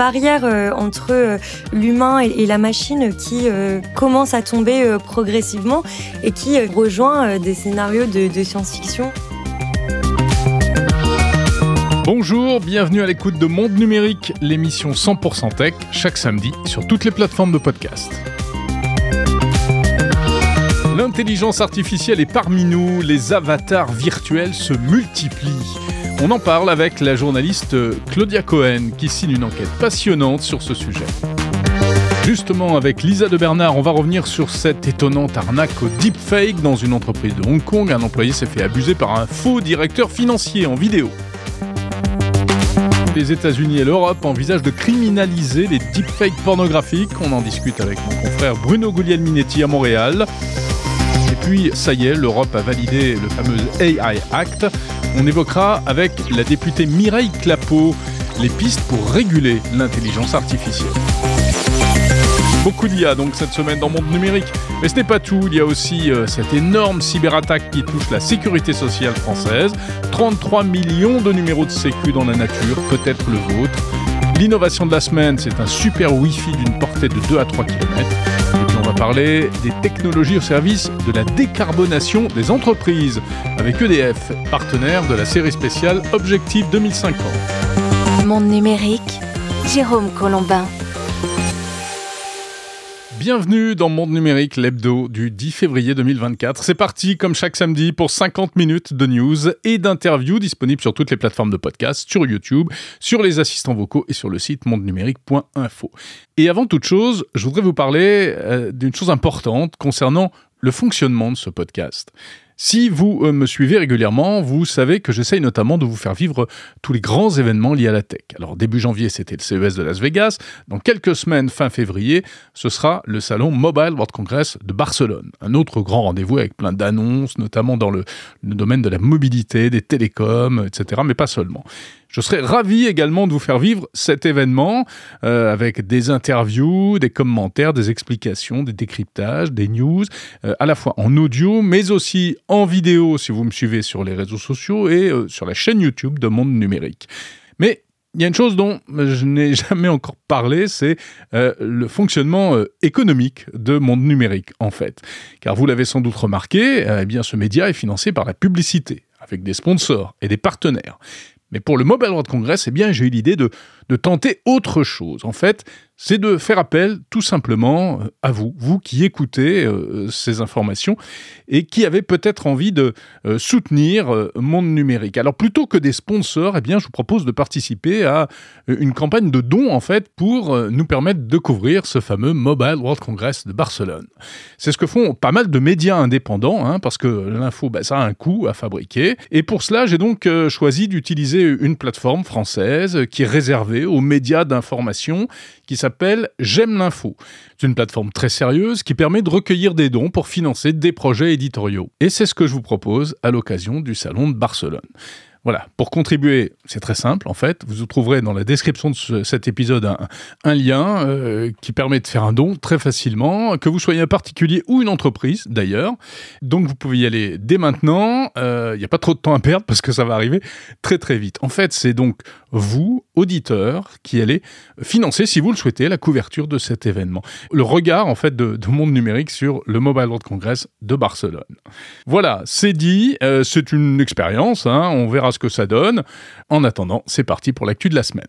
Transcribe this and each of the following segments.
barrière entre l'humain et, la machine qui commence à tomber progressivement et qui rejoint des scénarios de science-fiction. Bonjour, bienvenue à l'écoute de Monde Numérique, l'émission 100% tech, chaque samedi sur toutes les plateformes de podcast. L'intelligence artificielle est parmi nous, les avatars virtuels se multiplient. On en parle avec la journaliste Claudia Cohen qui signe une enquête passionnante sur ce sujet. Justement, avec Lisa de Bernard, on va revenir sur cette étonnante arnaque au deepfake dans une entreprise de Hong Kong. Un employé s'est fait abuser par un faux directeur financier en vidéo. Les États-Unis et l'Europe envisagent de criminaliser les deepfakes pornographiques. On en discute avec mon confrère Bruno Guglielminetti à Montréal. Et puis, ça y est, l'Europe a validé le fameux AI Act. On évoquera avec la députée Mireille Clapeau les pistes pour réguler l'intelligence artificielle. Beaucoup d'IA donc cette semaine dans le monde numérique. Mais ce n'est pas tout, il y a aussi euh, cette énorme cyberattaque qui touche la sécurité sociale française. 33 millions de numéros de sécu dans la nature, peut-être le vôtre. L'innovation de la semaine, c'est un super Wi-Fi d'une portée de 2 à 3 km. On va parler des technologies au service de la décarbonation des entreprises avec EDF, partenaire de la série spéciale Objectif 2050. Monde numérique, Jérôme Colombin. Bienvenue dans Monde Numérique, l'hebdo du 10 février 2024. C'est parti, comme chaque samedi, pour 50 minutes de news et d'interviews disponibles sur toutes les plateformes de podcast, sur YouTube, sur les assistants vocaux et sur le site mondenumérique.info. Et avant toute chose, je voudrais vous parler euh, d'une chose importante concernant le fonctionnement de ce podcast. Si vous euh, me suivez régulièrement, vous savez que j'essaye notamment de vous faire vivre tous les grands événements liés à la tech. Alors début janvier, c'était le CES de Las Vegas. Dans quelques semaines, fin février, ce sera le salon Mobile World Congress de Barcelone. Un autre grand rendez-vous avec plein d'annonces, notamment dans le, le domaine de la mobilité, des télécoms, etc. Mais pas seulement. Je serais ravi également de vous faire vivre cet événement euh, avec des interviews, des commentaires, des explications, des décryptages, des news, euh, à la fois en audio, mais aussi en vidéo si vous me suivez sur les réseaux sociaux et euh, sur la chaîne YouTube de Monde Numérique. Mais il y a une chose dont je n'ai jamais encore parlé, c'est le fonctionnement économique de Monde Numérique, en fait. Car vous l'avez sans doute remarqué, eh bien, ce média est financé par la publicité, avec des sponsors et des partenaires. Mais pour le Mobile World Congress, eh bien, j'ai eu l'idée de, de tenter autre chose. En fait, c'est de faire appel tout simplement euh, à vous, vous qui écoutez euh, ces informations et qui avez peut-être envie de euh, soutenir Monde Numérique. Alors plutôt que des sponsors, eh bien, je vous propose de participer à une campagne de dons en fait pour nous permettre de couvrir ce fameux Mobile World Congress de Barcelone. C'est ce que font pas mal de médias indépendants, hein, parce que l'info, bah, ça a un coût à fabriquer. Et pour cela, j'ai donc choisi d'utiliser une plateforme française qui est réservée aux médias d'information qui s'appelle J'aime l'info. C'est une plateforme très sérieuse qui permet de recueillir des dons pour financer des projets éditoriaux. Et c'est ce que je vous propose à l'occasion du Salon de Barcelone. Voilà, pour contribuer, c'est très simple en fait. Vous trouverez dans la description de cet épisode un, lien euh, qui permet de faire un don très facilement, que vous soyez un particulier ou une entreprise d'ailleurs. Donc vous pouvez y aller dès maintenant. Il euh, n'y a pas trop de temps à perdre parce que ça va arriver très très vite. En fait, c'est donc vous, auditeurs, qui allez financer, si vous le souhaitez, la couverture de cet événement. Le regard en fait de, monde numérique sur le Mobile World Congress de Barcelone. Voilà, c'est dit. Euh, c'est une expérience. Hein, on verra ce que ça donne. En attendant, c'est parti pour l'actu de la semaine.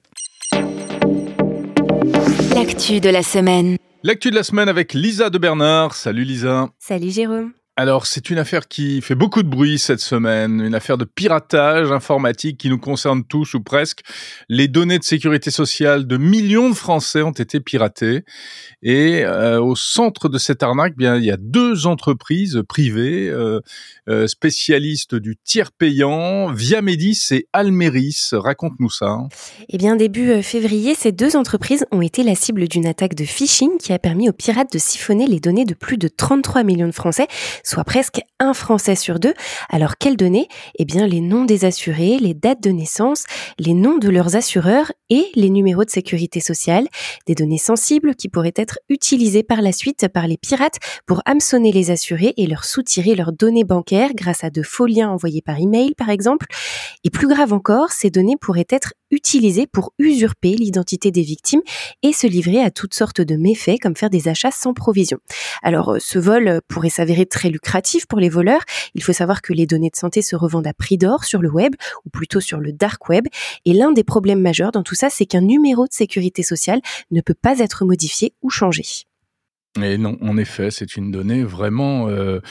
L'actu de la semaine. L'actu de la semaine avec Lisa de Bernard. Salut Lisa. Salut Jérôme. Alors, c'est une affaire qui fait beaucoup de bruit cette semaine, une affaire de piratage informatique qui nous concerne tous ou presque. Les données de sécurité sociale de millions de Français ont été piratées. Et euh, au centre de cette arnaque, bien, il y a deux entreprises privées euh, euh, spécialistes du tiers payant, Viamedis et Almeris. Raconte-nous ça. Eh bien, début février, ces deux entreprises ont été la cible d'une attaque de phishing qui a permis aux pirates de siphonner les données de plus de 33 millions de Français soit presque un Français sur deux. Alors quelles données? Eh bien les noms des assurés, les dates de naissance, les noms de leurs assureurs et les numéros de sécurité sociale, des données sensibles qui pourraient être utilisées par la suite par les pirates pour hameçonner les assurés et leur soutirer leurs données bancaires grâce à de faux liens envoyés par email par exemple. Et plus grave encore, ces données pourraient être utilisés pour usurper l'identité des victimes et se livrer à toutes sortes de méfaits comme faire des achats sans provision. Alors ce vol pourrait s'avérer très lucratif pour les voleurs. Il faut savoir que les données de santé se revendent à prix d'or sur le web ou plutôt sur le dark web et l'un des problèmes majeurs dans tout ça c'est qu'un numéro de sécurité sociale ne peut pas être modifié ou changé. Et non, en effet, c'est une donnée vraiment euh,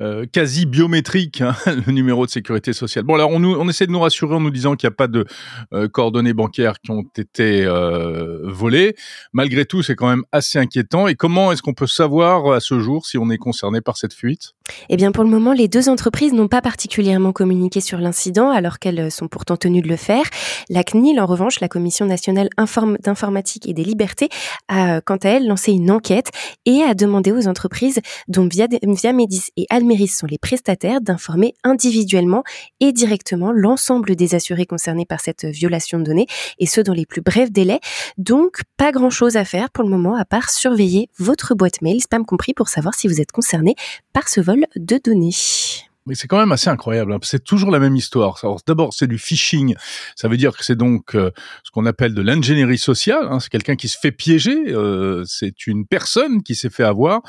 euh, quasi biométrique, hein, le numéro de sécurité sociale. Bon, alors on, nous, on essaie de nous rassurer en nous disant qu'il n'y a pas de euh, coordonnées bancaires qui ont été euh, volées. Malgré tout, c'est quand même assez inquiétant. Et comment est-ce qu'on peut savoir à ce jour si on est concerné par cette fuite? Eh bien, pour le moment, les deux entreprises n'ont pas particulièrement communiqué sur l'incident, alors qu'elles sont pourtant tenues de le faire. La CNIL, en revanche, la Commission nationale d'informatique et des libertés, a quant à elle lancé une enquête et a demandé aux entreprises dont Viamedis et Almeris sont les prestataires d'informer individuellement et directement l'ensemble des assurés concernés par cette violation de données et ce dans les plus brefs délais. Donc pas grand chose à faire pour le moment à part surveiller votre boîte mail, spam compris, pour savoir si vous êtes concerné par ce vol de données. Mais c'est quand même assez incroyable. Hein. C'est toujours la même histoire. D'abord, c'est du phishing. Ça veut dire que c'est donc euh, ce qu'on appelle de l'ingénierie sociale. Hein. C'est quelqu'un qui se fait piéger. Euh, c'est une personne qui s'est fait avoir.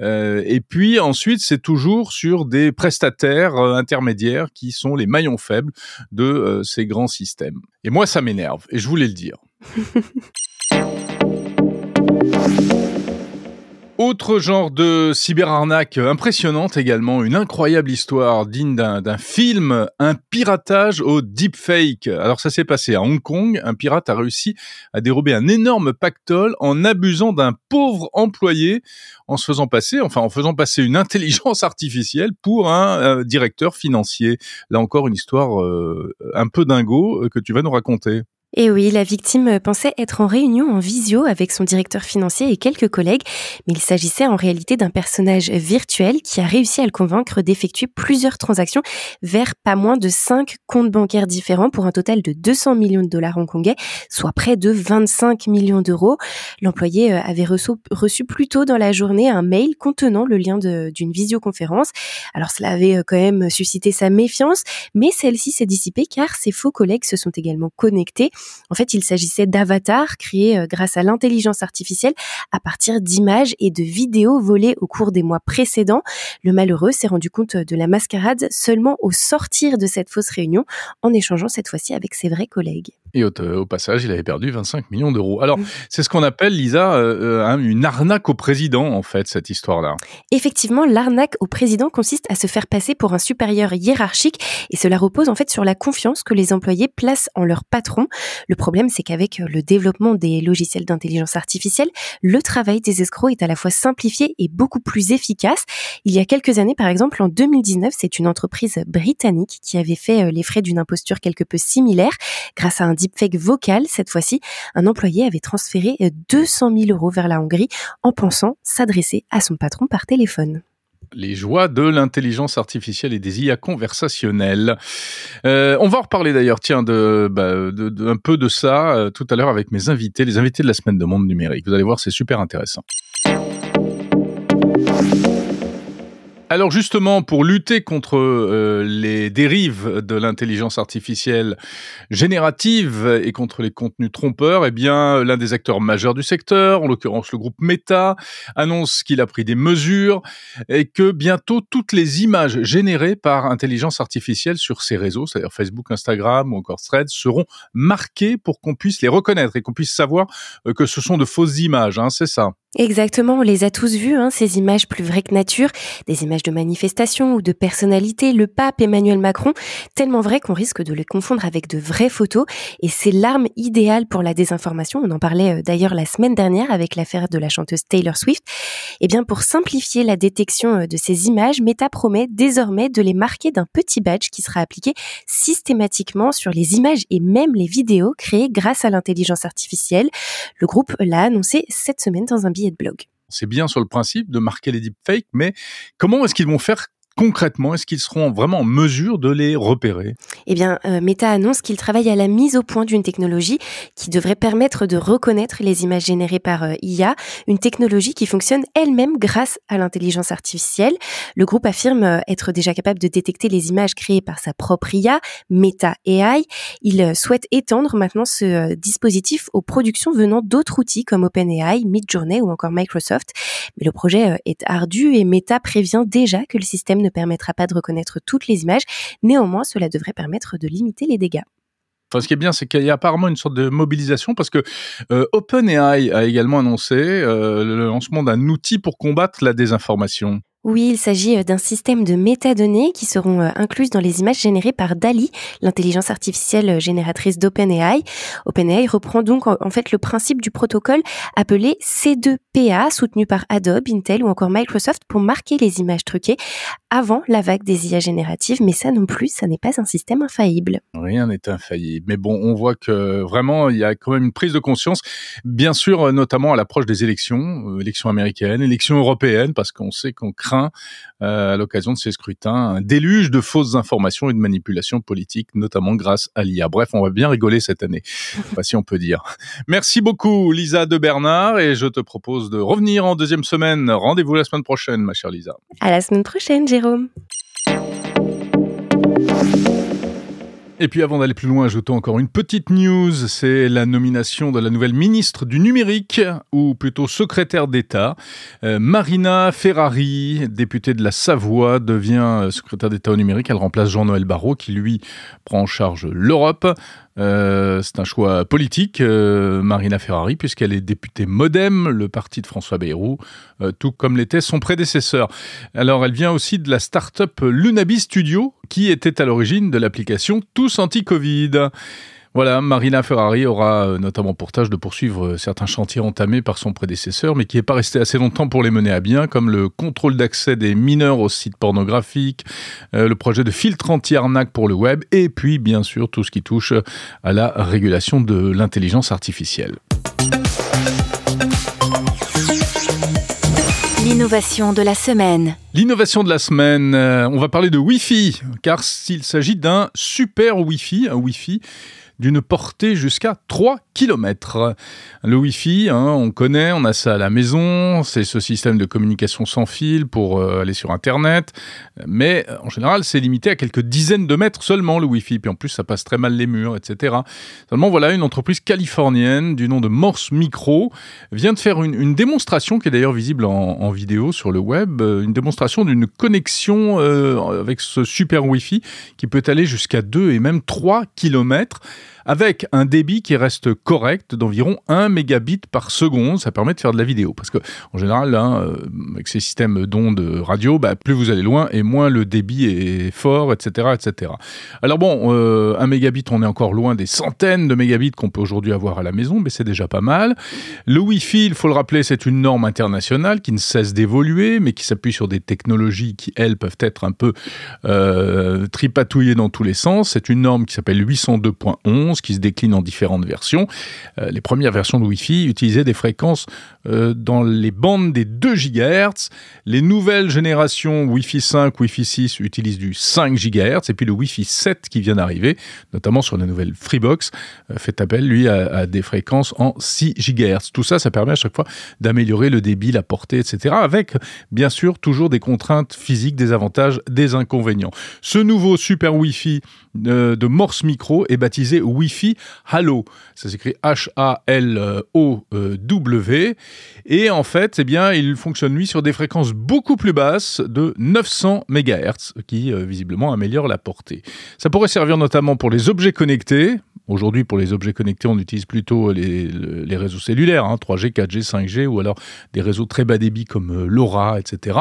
Euh, et puis ensuite, c'est toujours sur des prestataires intermédiaires qui sont les maillons faibles de ces grands systèmes. Et moi, ça m'énerve. Et je voulais le dire. Autre genre de cyberarnaque impressionnante également, une incroyable histoire digne d'un film, un piratage au deepfake. Alors ça s'est passé à Hong Kong, un pirate a réussi à dérober un énorme pactole en abusant d'un pauvre employé, en se faisant passer, enfin en faisant passer une intelligence artificielle pour un euh, directeur financier. Là encore une histoire euh, un peu dingo euh, que tu vas nous raconter. Et oui, la victime pensait être en réunion en visio avec son directeur financier et quelques collègues, mais il s'agissait en réalité d'un personnage virtuel qui a réussi à le convaincre d'effectuer plusieurs transactions vers pas moins de cinq comptes bancaires différents pour un total de 200 millions de dollars hongkongais, soit près de 25 millions d'euros. L'employé euh, avait reçu, reçu plus tôt dans la journée un mail contenant le lien d'une visioconférence. Alors cela avait euh, quand même suscité sa méfiance, mais celle-ci s'est dissipée car ses faux collègues se sont également connectés. En fait, il s'agissait d'avatars créés euh, grâce à l'intelligence artificielle à partir d'images et de vidéos volées au cours des mois précédents. Le malheureux s'est rendu compte de la mascarade seulement au sortir de cette fausse réunion, en échangeant cette fois-ci avec ses vrais collègues. Et au, passage, il avait perdu 25 millions d'euros. Alors, c'est ce qu'on appelle, Lisa, euh, euh, une arnaque au président, en fait, cette histoire-là. Effectivement, l'arnaque au président consiste à se faire passer pour un supérieur hiérarchique et cela repose en fait sur la confiance que les employés placent en leur patron. Le problème, c'est qu'avec le développement des logiciels d'intelligence artificielle, le travail des escrocs est à la fois simplifié et beaucoup plus efficace. Il y a quelques années, par exemple, en 2019, c'est une entreprise britannique qui avait fait euh, les frais d'une imposture quelque peu similaire grâce à un deepfake vocal. Cette fois-ci, un employé avait transféré 200 euh, 000 euros vers la Hongrie en pensant s'adresser à son patron par téléphone les joies de l'intelligence artificielle et des IA conversationnelles. Euh, on va en reparler d'ailleurs, tiens, de, bah, un peu de ça euh, tout à l'heure avec mes invités, les invités de la semaine de Monde Numérique. Vous allez voir, c'est super intéressant. Alors justement, pour lutter contre euh, les dérives de l'intelligence artificielle générative et contre les contenus trompeurs, eh bien, l'un des acteurs majeurs du secteur, en l'occurrence le groupe Meta, annonce qu'il a pris des mesures et que bientôt toutes les images générées par intelligence artificielle sur ces réseaux, c'est-à-dire Facebook, Instagram ou encore Threads, seront marquées pour qu'on puisse les reconnaître et qu'on puisse savoir euh, que ce sont de fausses images. Hein, c'est ça. Exactement, on les a tous vues, hein, ces images plus vraies que nature, des images de manifestations ou de personnalités, le pape Emmanuel Macron, tellement vraies qu'on risque de les confondre avec de vraies photos, et c'est l'arme idéale pour la désinformation, on en parlait euh, d'ailleurs la semaine dernière avec l'affaire de la chanteuse Taylor Swift. Eh bien pour simplifier la détection euh, de ces images, Meta promet désormais de les marquer d'un petit badge qui sera appliqué systématiquement sur les images et même les vidéos créées grâce à l'intelligence artificielle. Le groupe l'a annoncé cette semaine dans un billet de blog. C'est bien sur le principe de marquer les deepfakes, mais comment est-ce qu'ils vont faire concrètement, est-ce qu'ils seront vraiment en mesure de les repérer? Eh bien, euh, Meta annonce qu'il travaille à la mise au point d'une technologie qui devrait permettre de reconnaître les images générées par euh, IA, une technologie qui fonctionne elle-même grâce à l'intelligence artificielle. Le groupe affirme euh, être déjà capable de détecter les images créées par sa propre IA, Meta AI. Il souhaite étendre maintenant ce dispositif aux productions venant d'autres outils comme OpenAI, Midjourney ou encore Microsoft. Mais le projet est ardu et Meta prévient déjà que le système ne permettra pas de reconnaître toutes les images. Néanmoins, cela devrait permettre de limiter les dégâts. Enfin, ce qui est bien, c'est qu'il y a apparemment une sorte de mobilisation parce que euh, OpenAI a également annoncé euh, le lancement d'un outil pour combattre la désinformation. Oui, il s'agit euh, d'un système de métadonnées qui seront euh, incluses dans les images générées par DALI, l'intelligence artificielle euh, génératrice d'OpenAI. OpenAI reprend donc en fait le principe du protocole appelé C2PA, soutenu par Adobe, Intel ou encore Microsoft pour marquer les images truquées avant la vague des IA génératives. Mais ça non plus, ça n'est pas un système infaillible. Rien n'est infaillible. Mais bon, on voit que vraiment, il y a quand même une prise de conscience, bien sûr, notamment à l'approche des élections, élections américaines, élections européennes, parce qu'on sait qu'on crée euh, à l'occasion de ces scrutins un déluge de fausses informations et de manipulations politiques, notamment grâce à l'IA. Bref, on va bien rigoler cette année, si on peut dire. Merci beaucoup Lisa de Bernard et je te propose de revenir en deuxième semaine. Rendez-vous la semaine prochaine, ma chère Lisa. À la semaine prochaine, Jérôme. Et puis avant d'aller plus loin, ajoutons encore une petite news, c'est la nomination de la nouvelle ministre du numérique, ou plutôt secrétaire d'État. Euh, Marina Ferrari, députée de la Savoie, devient euh, secrétaire d'État au numérique. Elle remplace Jean-Noël Barrot, qui lui prend en charge l'Europe. Euh, c'est un choix politique, euh, Marina Ferrari, puisqu'elle est députée Modem, le parti de François Bayrou, euh, tout comme l'était son prédécesseur. Alors, elle vient aussi de la start-up Lunabi Studio, qui était à l'origine de l'application Tous Anti-Covid. Voilà, Marina Ferrari aura euh, notamment pour tâche de poursuivre euh, certains chantiers entamés par son prédécesseur, mais qui n'est pas resté assez longtemps pour les mener à bien, comme le contrôle d'accès des mineurs aux sites pornographiques, euh, le projet de filtre anti-arnaque pour le web, et puis bien sûr tout ce qui touche à la régulation de l'intelligence artificielle. L'innovation de la semaine. L'innovation de la semaine, on va parler de Wi-Fi, car s'il s'agit d'un super Wi-Fi, un Wi-Fi d'une portée jusqu'à 3 km. Le Wi-Fi, hein, on connaît, on a ça à la maison, c'est ce système de communication sans fil pour euh, aller sur Internet, mais en général c'est limité à quelques dizaines de mètres seulement le Wi-Fi, puis en plus ça passe très mal les murs, etc. Seulement voilà, une entreprise californienne du nom de Morse Micro vient de faire une, démonstration qui est d'ailleurs visible en, vidéo sur le web, euh, une démonstration d'une connexion euh, avec ce super Wi-Fi qui peut aller jusqu'à 2 et même 3 km avec un débit qui reste correct d'environ 1 mégabit par seconde. Ça permet de faire de la vidéo. Parce que, en général, euh, avec ces systèmes d'ondes radio, bah, plus vous allez loin et moins le débit est fort, etc. etc. Alors bon, euh, 1 mégabit, on est encore loin des centaines de mégabits qu'on peut aujourd'hui avoir à la maison, mais c'est déjà pas mal. Le Wi-Fi, il faut le rappeler, c'est une norme internationale qui ne cesse d'évoluer, mais qui s'appuie sur des technologies qui, elles, peuvent être un peu euh, tripatouillées dans tous les sens. C'est une norme qui s'appelle 802.11 qui se décline en différentes versions. Euh, les premières versions de Wi-Fi utilisaient des fréquences euh, dans les bandes des 2 GHz. Les nouvelles générations Wi-Fi 5, Wi-Fi 6 utilisent du 5 GHz. Et puis le Wi-Fi 7 qui vient d'arriver, notamment sur la nouvelle Freebox, euh, fait appel, lui, à, des fréquences en 6 GHz. Tout ça, ça permet à chaque fois d'améliorer le débit, la portée, etc. Avec, bien sûr, toujours des contraintes physiques, des avantages, des inconvénients. Ce nouveau super Wi-Fi de Morse Micro est baptisé Wi Wi-Fi Halo. Ça s'écrit H-A-L-O-W. Et en fait, eh bien, il fonctionne, lui, sur des fréquences beaucoup plus basses de 900 MHz, qui euh, visiblement améliore la portée. Ça pourrait servir notamment pour les objets connectés, Aujourd'hui, pour les objets connectés, on utilise plutôt les, réseaux cellulaires, 3G, 4G, 5G, ou alors des réseaux très bas débit comme euh, LoRa, etc.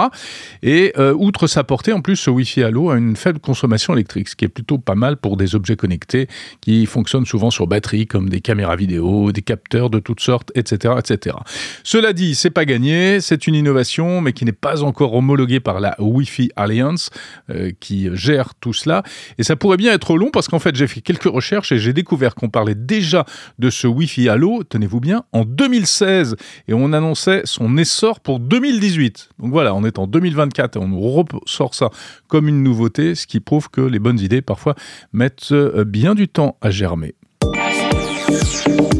Et euh, outre sa portée, en plus, ce Wi-Fi Halo a une faible consommation électrique, ce qui est plutôt pas mal pour des objets connectés qui fonctionnent souvent sur batterie, comme des caméras vidéo, des capteurs de toutes sortes, etc., etc. Cela dit, c'est pas gagné, c'est une innovation, mais qui n'est pas encore homologuée par la Wi-Fi Alliance, euh, qui gère tout cela. Et ça pourrait bien être long parce qu'en fait, j'ai fait quelques recherches et j'ai découvert qu'on parlait déjà de ce Wi-Fi Allo, tenez-vous bien, en 2016 et on annonçait son essor pour 2018. Donc voilà, on est en 2024 et on ressort ça comme une nouveauté, ce qui prouve que les bonnes idées parfois mettent euh, bien du temps à germer.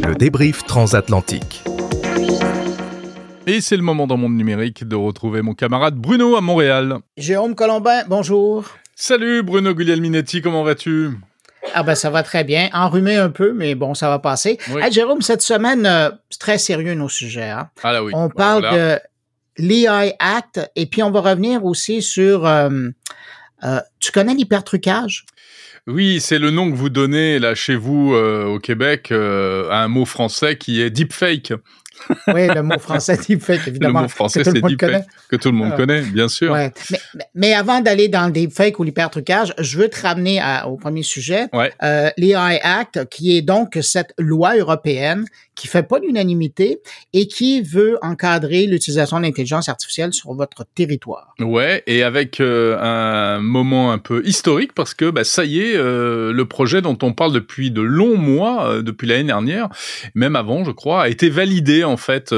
Le débrief transatlantique. Et c'est le moment dans Monde Numérique de retrouver mon camarade Bruno à Montréal. Jérôme Colombin, bonjour. Salut Bruno Guglielminetti, comment vas-tu? Ah ben ça va très bien, enrhumé un peu, mais bon, ça va passer. Jérôme, cette semaine, euh, c'est très sérieux nos sujets. Hein? Ah là oui. On parle de l'EI Act et puis on va revenir aussi sur... Euh, euh, tu connais l'hypertrucage? Oui, c'est le nom que vous donnez là chez vous au Québec à un mot français qui est deepfake oui, le mot français deepfake, évidemment. Le mot français, c'est deepfake, que tout le monde connaît, bien sûr. Ouais. Mais, mais, avant d'aller dans le deepfake ou l'hypertrucage, je veux te ramener au premier sujet, ouais. euh, l'AI Act, qui est donc cette loi européenne qui fait pas l'unanimité et qui veut encadrer l'utilisation de l'intelligence artificielle sur votre territoire. Ouais, et avec euh, un moment un peu historique parce que bah, ça y est, euh, le projet dont on parle depuis de longs mois, euh, depuis l'année dernière, même avant, je crois, a été validé en fait.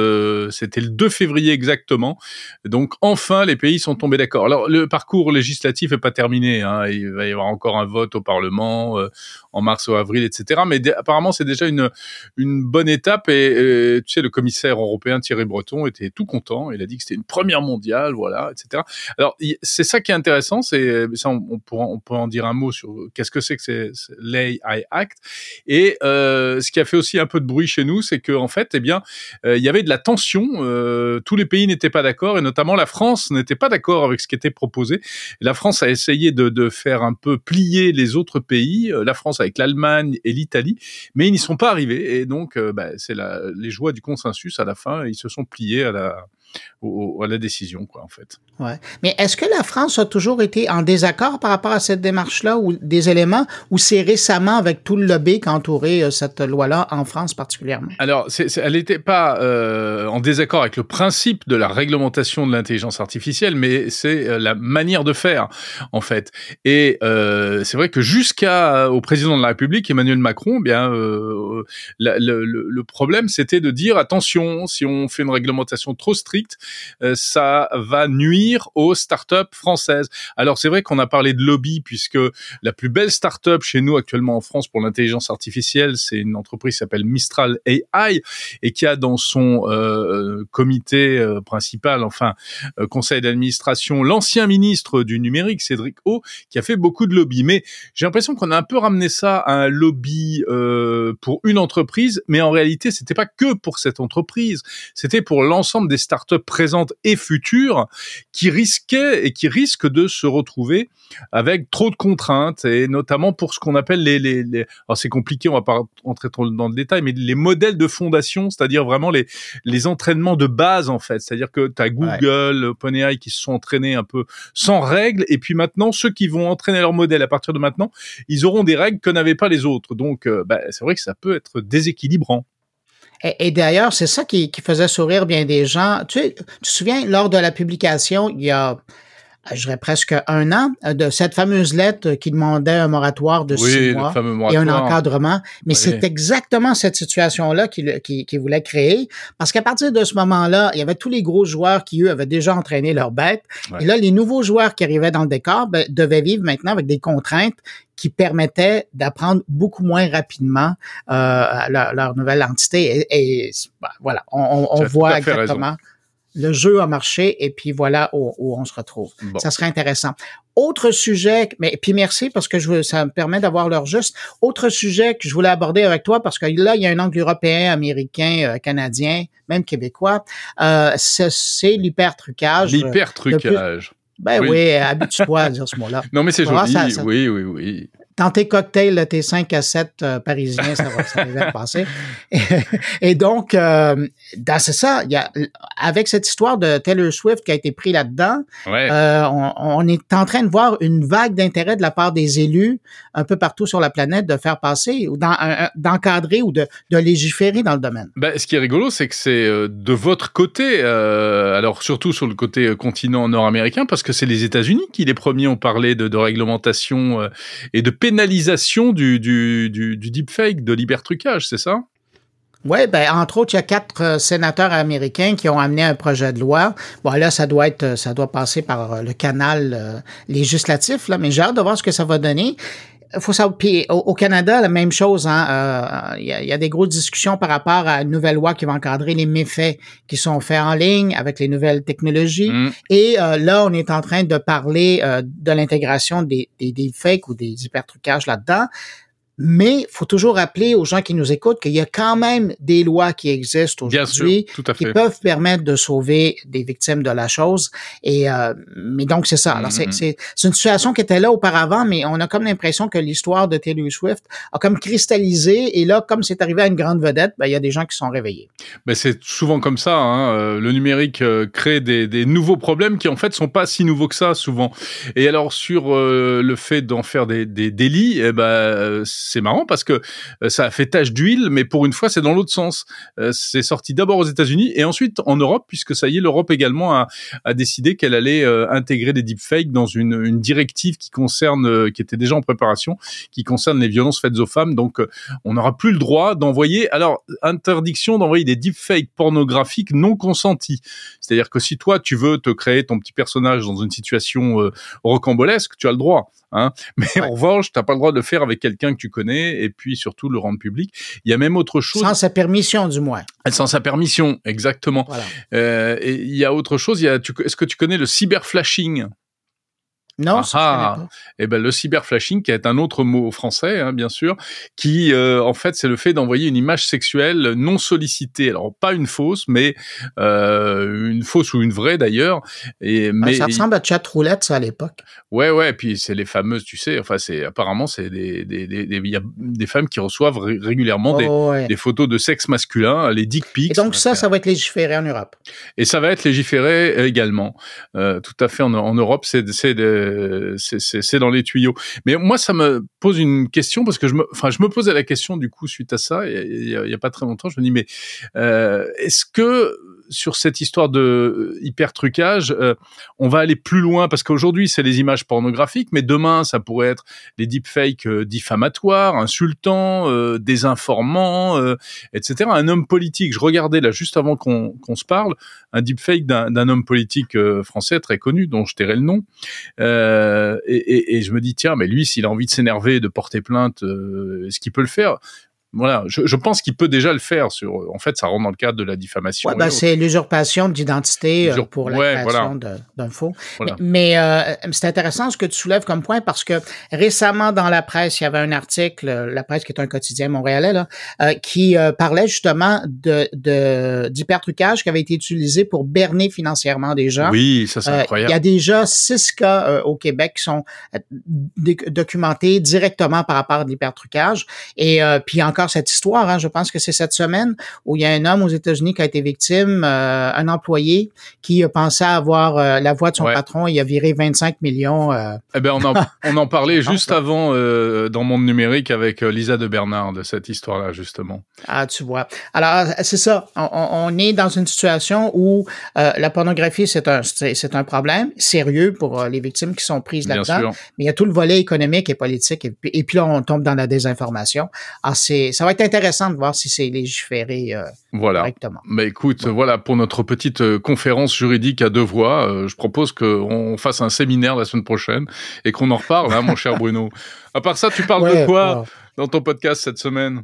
C'était le 2 février exactement. Donc enfin, les pays sont tombés d'accord. Alors le parcours législatif est pas terminé. Hein. Il va y avoir encore un vote au Parlement en mars ou avril, etc. Mais apparemment, c'est déjà une bonne étape et, tu sais, le commissaire européen Thierry Breton était tout content. Il a dit que c'était une première mondiale, voilà, etc. Alors, c'est ça qui est intéressant. C'est ça, on, peut en dire un mot sur qu'est-ce que c'est que c'est l'AI Act. Et euh, ce qui a fait aussi un peu de bruit chez nous, c'est que en fait, eh bien, euh, il y avait de la tension. Euh, tous les pays n'étaient pas d'accord, et notamment la France n'était pas d'accord avec ce qui était proposé. La France a essayé de, de faire un peu plier les autres pays. La France avec l'Allemagne et l'Italie, mais ils n'y sont pas arrivés. Et donc, bah, c'est les joies du consensus à la fin. Ils se sont pliés à la, à la décision, quoi, en fait. Ouais. Mais est-ce que la France a toujours été en désaccord par rapport à cette démarche-là ou des éléments, ou c'est récemment avec tout le lobby qui a entouré euh, cette loi-là en France particulièrement? Alors, elle n'était pas euh, en désaccord avec le principe de la réglementation de l'intelligence artificielle, mais c'est euh, la manière de faire, en fait. Et c'est vrai que jusqu'au président de la République, Emmanuel Macron, eh bien, le, le problème, c'était de dire attention, si on fait une réglementation trop stricte, ça va nuire aux startups françaises. Alors c'est vrai qu'on a parlé de lobby puisque la plus belle startup chez nous actuellement en France pour l'intelligence artificielle, c'est une entreprise qui s'appelle Mistral AI et qui a dans son euh, comité euh, principal, enfin euh, conseil d'administration, l'ancien ministre du numérique Cédric O, qui a fait beaucoup de lobby. Mais j'ai l'impression qu'on a un peu ramené ça à un lobby pour une entreprise, mais en réalité c'était pas que pour cette entreprise, c'était pour l'ensemble des startups présentes et futures qui risquait et qui risque de se retrouver avec trop de contraintes et notamment pour ce qu'on appelle les, les, les alors c'est compliqué, on va pas entrer dans le détail, mais les modèles de fondation, c'est-à-dire vraiment les, les entraînements de base en fait, c'est-à-dire que tu as Google, OpenAI qui se sont entraînés un peu sans règles et puis maintenant ceux qui vont entraîner leur modèle à partir de maintenant, ils auront des règles que n'avaient pas les autres. Donc euh, bah, c'est vrai que ça peut être déséquilibrant. Et, d'ailleurs, c'est ça qui, faisait sourire bien des gens. Tu, tu te souviens, lors de la publication, il y a, je dirais presque un an, de cette fameuse lettre qui demandait un moratoire de six mois et un encadrement. Mais c'est exactement cette situation-là qu'il qui, qui voulait créer. Parce qu'à partir de ce moment-là, il y avait tous les gros joueurs qui, eux, avaient déjà entraîné leurs bêtes. Et là, les nouveaux joueurs qui arrivaient dans le décor ben, devaient vivre maintenant avec des contraintes qui permettait d'apprendre beaucoup moins rapidement euh, leur, nouvelle entité. Et, ben, voilà, on, on voit exactement. Le jeu a marché et puis voilà où, on se retrouve. Ça serait intéressant. Autre sujet, mais puis merci parce que je ça me permet d'avoir leur juste. Autre sujet que je voulais aborder avec toi parce que là il y a un angle européen, américain, euh, canadien, même québécois. Euh, c'est l'hypertrucage. L'hypertrucage. Ben oui, habitue-toi à dire ce mot-là. Non, mais c'est joli. oui, oui, oui. Dans tes cocktails, tes 5 à 7 euh, parisiens, ça va, ça va passer. Et, et donc, euh, c'est ça, il y a, avec cette histoire de Taylor Swift qui a été pris là-dedans, Ouais. euh, on, on est en train de voir une vague d'intérêt de la part des élus un peu partout sur la planète de faire passer ou d'encadrer ou de, de légiférer dans le domaine. Ben, ce qui est rigolo, c'est que c'est euh, de votre côté, euh, alors surtout sur le côté euh, continent nord-américain, parce que c'est les États-Unis qui les premiers ont parlé de, de réglementation et de pénalisation du, du, du, deepfake, de l'hypertrucage, c'est ça? Oui, ben entre autres, il y a quatre euh, sénateurs américains qui ont amené un projet de loi. Bon, là, ça doit être, euh, ça doit passer par euh, le canal législatif, là, mais j'ai hâte de voir ce que ça va donner. Faut savoir, puis au, au Canada, la même chose. hein, euh, Il y, a, il y a des grosses discussions par rapport à une nouvelle loi qui va encadrer les méfaits qui sont faits en ligne avec les nouvelles technologies. Mm. Et euh, là, on est en train de parler euh, de l'intégration des, des, des fakes ou des hypertrucages là-dedans. Mais faut toujours rappeler aux gens qui nous écoutent qu'il y a quand même des lois qui existent aujourd'hui qui peuvent permettre de sauver des victimes de la chose. Et euh, mais donc c'est ça. Alors c'est Mhm. c'est c'est une situation qui était là auparavant, mais on a comme l'impression que l'histoire de Taylor Swift a comme cristallisé. Et là, comme c'est arrivé à une grande vedette, ben, il y a des gens qui sont réveillés. Ben, c'est souvent comme ça. Hein. euh, Le numérique euh, crée des, des nouveaux problèmes qui en fait sont pas si nouveaux que ça souvent. Et alors sur euh, le fait d'en faire des, des délits, eh ben euh, c'est marrant parce que euh, ça a fait tache d'huile, mais pour une fois c'est dans l'autre sens. Euh, c'est sorti d'abord aux États-Unis et ensuite en Europe, puisque ça y est, l'Europe également a, décidé qu'elle allait euh, intégrer des deepfakes dans une, directive qui concerne, qui était déjà en préparation, qui concerne les violences faites aux femmes. Donc on n'aura plus le droit d'envoyer. Alors interdiction d'envoyer des deepfakes pornographiques non consentis. C'est-à-dire que si toi tu veux te créer ton petit personnage dans une situation rocambolesque, tu as le droit. Hein Mais en revanche, t'as pas le droit de le faire avec quelqu'un que tu connais et puis surtout le rendre public. Il y a même autre chose. Sans sa permission, du moins. Sans sa permission, exactement. Voilà. Euh, et il y a autre chose. Il y a, tu- est-ce que tu connais le cyberflashing? Non, Ah ah. pas. Eh ben, le cyberflashing, qui est un autre mot français, hein, bien sûr, qui, euh, en fait, c'est le fait d'envoyer une image sexuelle non sollicitée. Alors, pas une fausse, mais euh, une fausse ou une vraie d'ailleurs. Et Ah, mais ça ressemble à chat roulette, ça, à l'époque. ouais, ouais. Puis c'est les fameuses, tu sais. Enfin, c'est apparemment c'est des des des il y a des femmes qui reçoivent ré- régulièrement des, Oh, ouais. des photos de sexe masculin, les dick pics. Et donc ça, ça va être légiféré en Europe. Et ça va être légiféré également. Euh, tout à fait en, en Europe, c'est c'est de- c'est dans les tuyaux. Mais moi, ça me pose une question parce que je me, enfin, je me posais la question du coup suite à ça. Il y a, il y a pas très longtemps, je me dis mais euh, est-ce que sur cette histoire de hyper trucage, on va aller plus loin parce qu'aujourd'hui c'est les images pornographiques, mais demain ça pourrait être les deepfakes euh, diffamatoires, insultants, euh, désinformants, euh, etc. Un homme politique, je regardais là juste avant qu'on se parle, un deepfake d'un homme politique euh, français très connu dont je tairai le nom, euh, et, et, je me dis tiens mais lui s'il a envie de s'énerver, de porter plainte, euh, est-ce qu'il peut le faire? Voilà, je, je pense qu'il peut déjà le faire. Sur, en fait, ça rentre dans le cadre de la diffamation. Ouais, ben, c'est l'usurpation d'identité euh, Usur- pour la ouais, création de- d'un faux. Voilà. Mais, mais, euh, c'est intéressant ce que tu soulèves comme point parce que récemment dans la presse, il y avait un article, euh, la presse qui est un quotidien montréalais, là, euh, qui euh, parlait justement de de- d'hypertrucage qui avait été utilisé pour berner financièrement des gens. Oui, ça c'est Euh, incroyable. Il y a déjà six cas euh, au Québec qui sont documentés directement par rapport à de l'hypertrucage. Et euh, puis encore cette histoire, hein, je pense que c'est cette semaine où il y a un homme aux États-Unis qui a été victime, euh, un employé qui pensait avoir euh, la voix de son Ouais. patron, il a viré 25 millions. euh, Eh ben, on en, on en parlait juste avant dans Monde Numérique avec Lisa de Bernard de cette histoire-là, justement. Ah, tu vois. Alors, c'est ça. On, est dans une situation où la pornographie, c'est un, c'est un problème sérieux pour les victimes qui sont prises là-dedans. Mais il y a tout le volet économique et politique. Et puis, et puis là, on tombe dans la désinformation. Alors, c'est, ça va être intéressant de voir si c'est légiféré euh, Voilà. correctement. Bah écoute, voilà pour notre petite euh, conférence juridique à deux voix. euh, je propose qu'on fasse un séminaire la semaine prochaine et qu'on en reparle, hein, mon cher Bruno. À part ça, tu parles de quoi ouais. dans ton podcast cette semaine?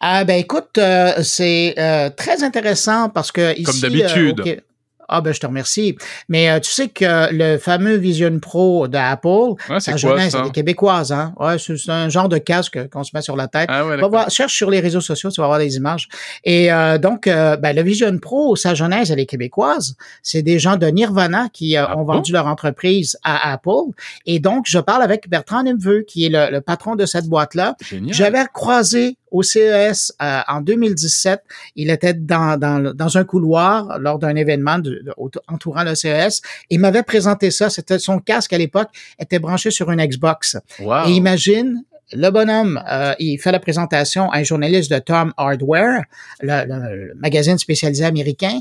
Ah ben écoute, euh, c'est euh, très intéressant parce que ici, d'habitude. euh, au Qué- Ah ben je te remercie. Mais euh, tu sais que le fameux Vision Pro d'Apple, Ouais, c'est jeunesse, ça? elle est québécoise, hein? Ouais, c'est un genre de casque qu'on se met sur la tête. Ah ouais, Va voir, cherche sur les réseaux sociaux, tu vas voir des images. Et euh, donc, euh, ben, le Vision Pro, sa genèse, elle est québécoise. C'est des gens de Nirvana qui Ah ont bon? vendu leur entreprise à Apple. Et donc, je parle avec Bertrand Nemveux, qui est le, le patron de cette boîte-là. J'avais croisé au CES euh, en 2017. Il était dans, dans, dans un couloir lors d'un événement de- de- auto- entourant le CES. Il m'avait présenté ça. C'était son casque à l'époque était branché sur une Xbox. Wow. Et imagine, le bonhomme, euh, il fait la présentation à un journaliste de Tom Hardware, le, le- le magazine spécialisé américain,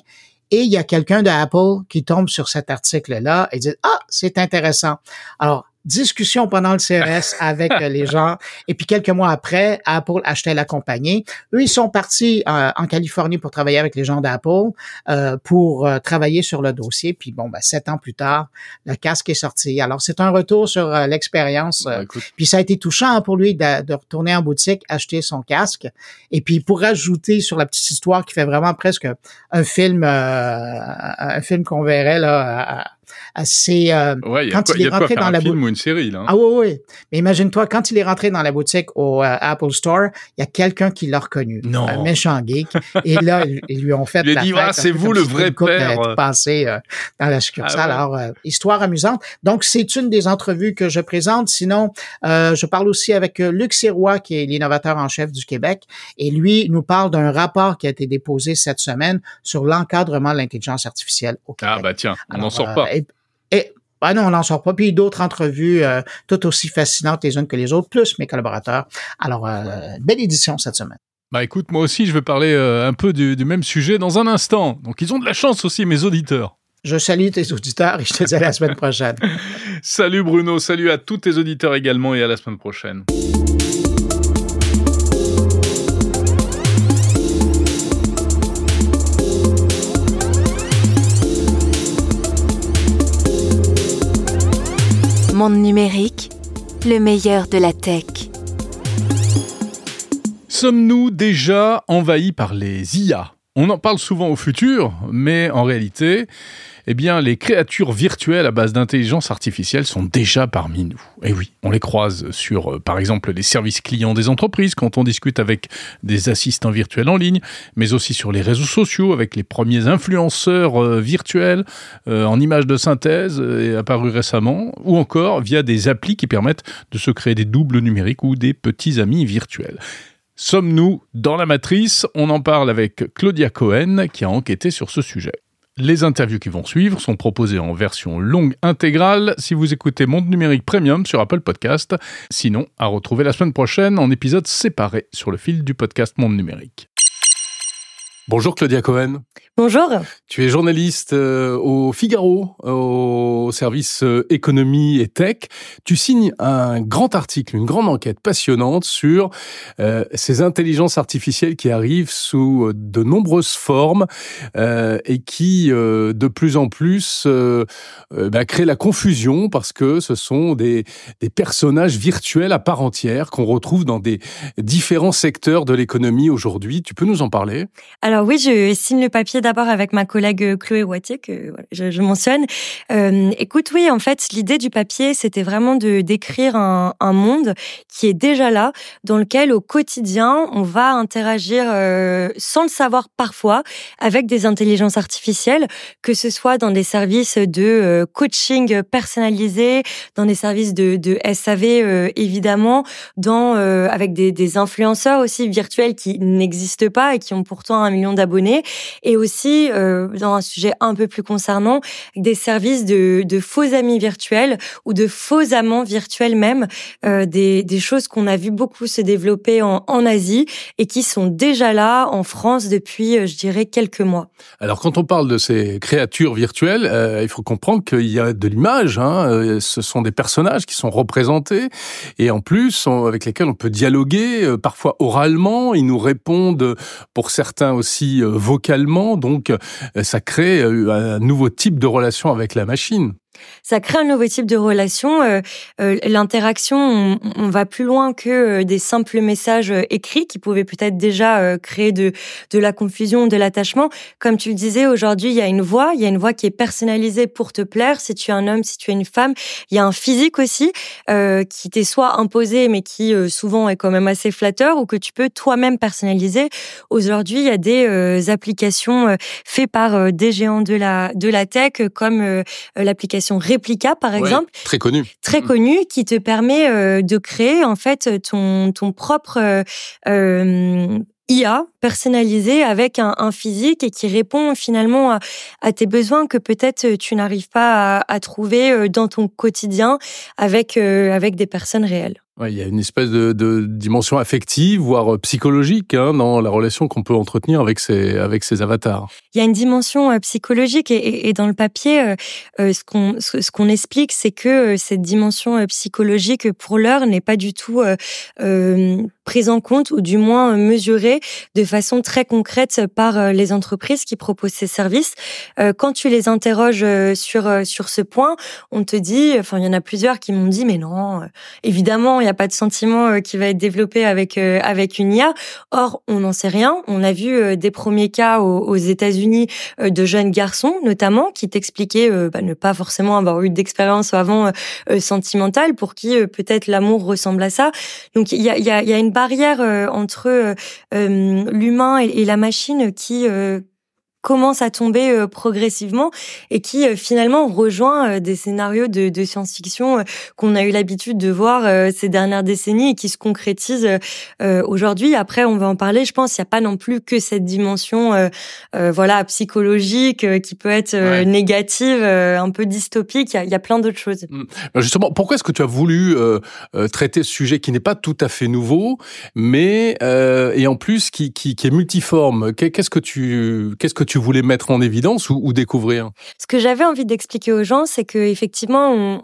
et il y a quelqu'un de Apple qui tombe sur cet article-là et dit Ah, c'est intéressant. Alors, discussion pendant le CES avec euh, les gens. Et puis quelques mois après, Apple achetait la compagnie. Eux, ils sont partis euh, en Californie pour travailler avec les gens d'Apple, euh, pour euh, travailler sur le dossier. Puis bon, ben, sept ans plus tard, le casque est sorti. Alors, c'est un retour sur euh, l'expérience. écoute, puis ça a été touchant pour lui de, de retourner en boutique, acheter son casque. Et puis pour ajouter sur la petite histoire qui fait vraiment presque un film, euh, un film qu'on verrait là, à- assez. euh, ouais, il y a quand quoi, il y est quoi rentré faire dans un la film bou- ou une série, là. hein? ah oui, oui. Mais imagine-toi, quand il est rentré dans la boutique au euh, Apple Store, il y a quelqu'un qui l'a reconnu. Non. Un méchant geek. Et là, ils lui ont fait Il a la dit, fête, Ah, c'est vous le vrai père. passé euh, dans la succursale. Ah ouais. Alors, euh, histoire amusante. Donc, c'est une des entrevues que je présente. Sinon, euh, je parle aussi avec euh, Luc Sirois, qui est l'innovateur en chef du Québec. Et lui nous parle d'un rapport qui a été déposé cette semaine sur l'encadrement de l'intelligence artificielle au Québec. Ah bah tiens, on n'en sort euh, pas. Et, ah non, on n'en sort pas. Puis d'autres entrevues euh, tout aussi fascinantes les unes que les autres, plus mes collaborateurs. Alors, euh, belle édition cette semaine. Bah écoute, moi aussi, je vais parler euh, un peu du, du même sujet dans un instant. Donc ils ont de la chance aussi, mes auditeurs. Je salue tes auditeurs et je te dis à la semaine prochaine. Salut Bruno, salut à tous tes auditeurs également et à la semaine prochaine. Monde numérique, le meilleur de la tech. Sommes-nous déjà envahis par les IA On en parle souvent au futur, mais en réalité, eh bien, les créatures virtuelles à base d'intelligence artificielle sont déjà parmi nous. Et oui, on les croise sur, euh, par exemple, les services clients des entreprises quand on discute avec des assistants virtuels en ligne, mais aussi sur les réseaux sociaux avec les premiers influenceurs euh, virtuels euh, en images de synthèse apparus récemment, ou encore via des applis qui permettent de se créer des doubles numériques ou des petits amis virtuels. Sommes-nous dans la matrice? On en parle avec Claudia Cohen qui a enquêté sur ce sujet. Les interviews qui vont suivre sont proposées en version longue intégrale si vous écoutez Monde Numérique Premium sur Apple Podcast. Sinon, à retrouver la semaine prochaine en épisode séparé sur le fil du podcast Monde Numérique. Bonjour Claudia Cohen. Bonjour. Tu es journaliste euh, au Figaro, au service euh, économie et tech. Tu signes un grand article, une grande enquête passionnante sur euh, ces intelligences artificielles qui arrivent sous euh, de nombreuses formes euh, et qui, euh, de plus en plus, euh, euh, bah, créent la confusion parce que ce sont des, des personnages virtuels à part entière qu'on retrouve dans des différents secteurs de l'économie aujourd'hui. Tu peux nous en parler? Alors oui, je signe le papier d'abord avec ma collègue Chloé Wattier, que je, mentionne. Euh, écoute, oui, en fait, l'idée du papier, c'était vraiment de décrire un, monde qui est déjà là, dans lequel au quotidien, on va interagir euh, sans le savoir parfois avec des intelligences artificielles, que ce soit dans des services de euh, coaching personnalisé, dans des services de, SAV évidemment, dans avec des, des influenceurs aussi virtuels qui n'existent pas et qui ont pourtant un d'abonnés, et aussi euh, dans un sujet un peu plus concernant des services de, de faux amis virtuels ou de faux amants virtuels même, euh, des, des choses qu'on a vu beaucoup se développer en, en Asie et qui sont déjà là en France depuis, euh, je dirais, quelques mois. Alors, quand on parle de ces créatures virtuelles, il faut comprendre qu'il y a de l'image. Hein, ce sont des personnages qui sont représentés et en plus avec lesquels on peut dialoguer, parfois oralement. Ils nous répondent, pour certains aussi euh, vocalement. Donc, euh, ça crée euh, un nouveau type de relation avec la machine. Ça crée un nouveau type de relation. Euh, euh, l'interaction, on, va plus loin que euh, des simples messages écrits qui pouvaient peut-être déjà créer de, de la confusion, de l'attachement. Comme tu le disais, aujourd'hui, il y a une voix, il y a une voix qui est personnalisée pour te plaire. Si tu es un homme, si tu es une femme, il y a un physique aussi qui t'est soit imposé, mais qui souvent est quand même assez flatteur, ou que tu peux toi-même personnaliser. Aujourd'hui, il y a des applications faites par des géants de la de la tech, comme l'application Replica, par exemple. Très connue. Très mm. connue, qui te permet euh, de créer, en fait, ton, ton propre euh, euh IA personnalisé avec un, physique et qui répond finalement à, tes besoins que peut-être tu n'arrives pas à, à, trouver euh, dans ton quotidien avec, avec des personnes réelles il y a une espèce de, de dimension affective, voire euh, psychologique, hein, dans la relation qu'on peut entretenir avec ces, avec ces avatars. Il y a une dimension euh, psychologique et, et, dans le papier, euh, euh ce qu'on ce qu'on explique, c'est que cette dimension psychologique, pour l'heure, n'est pas du tout euh, prise en compte ou du moins mesurée de façon très concrète par les entreprises qui proposent ces services. Quand tu les interroges sur sur ce point, on te dit, enfin il y en a plusieurs qui m'ont dit, mais non, évidemment il n'y a pas de sentiment euh, qui va être développé avec euh, avec une IA. Or, on n'en sait rien. On a vu euh, des premiers cas aux, États-Unis de jeunes garçons, notamment, qui t'expliquaient bah, ne pas forcément avoir eu d'expérience avant sentimentale, pour qui peut-être l'amour ressemble à ça. Donc, il y a, y, y a une barrière entre l'humain et, la machine qui commence à tomber euh, progressivement et qui euh, finalement rejoint euh, des scénarios de, de science-fiction qu'on a eu l'habitude de voir ces dernières décennies et qui se concrétisent aujourd'hui. Après, on va en parler. Je pense qu'il n'y a pas non plus que cette dimension, voilà, psychologique qui peut être négative, un peu dystopique. Il y a, il y a plein d'autres choses. Mmh. Bah, justement, pourquoi est-ce que tu as voulu traiter ce sujet qui n'est pas tout à fait nouveau, mais et en plus qui, qui, qui est multiforme? Qu'est-ce que tu qu'est-ce que tu voulais mettre en évidence ou, découvrir Ce que j'avais envie d'expliquer aux gens, c'est que effectivement,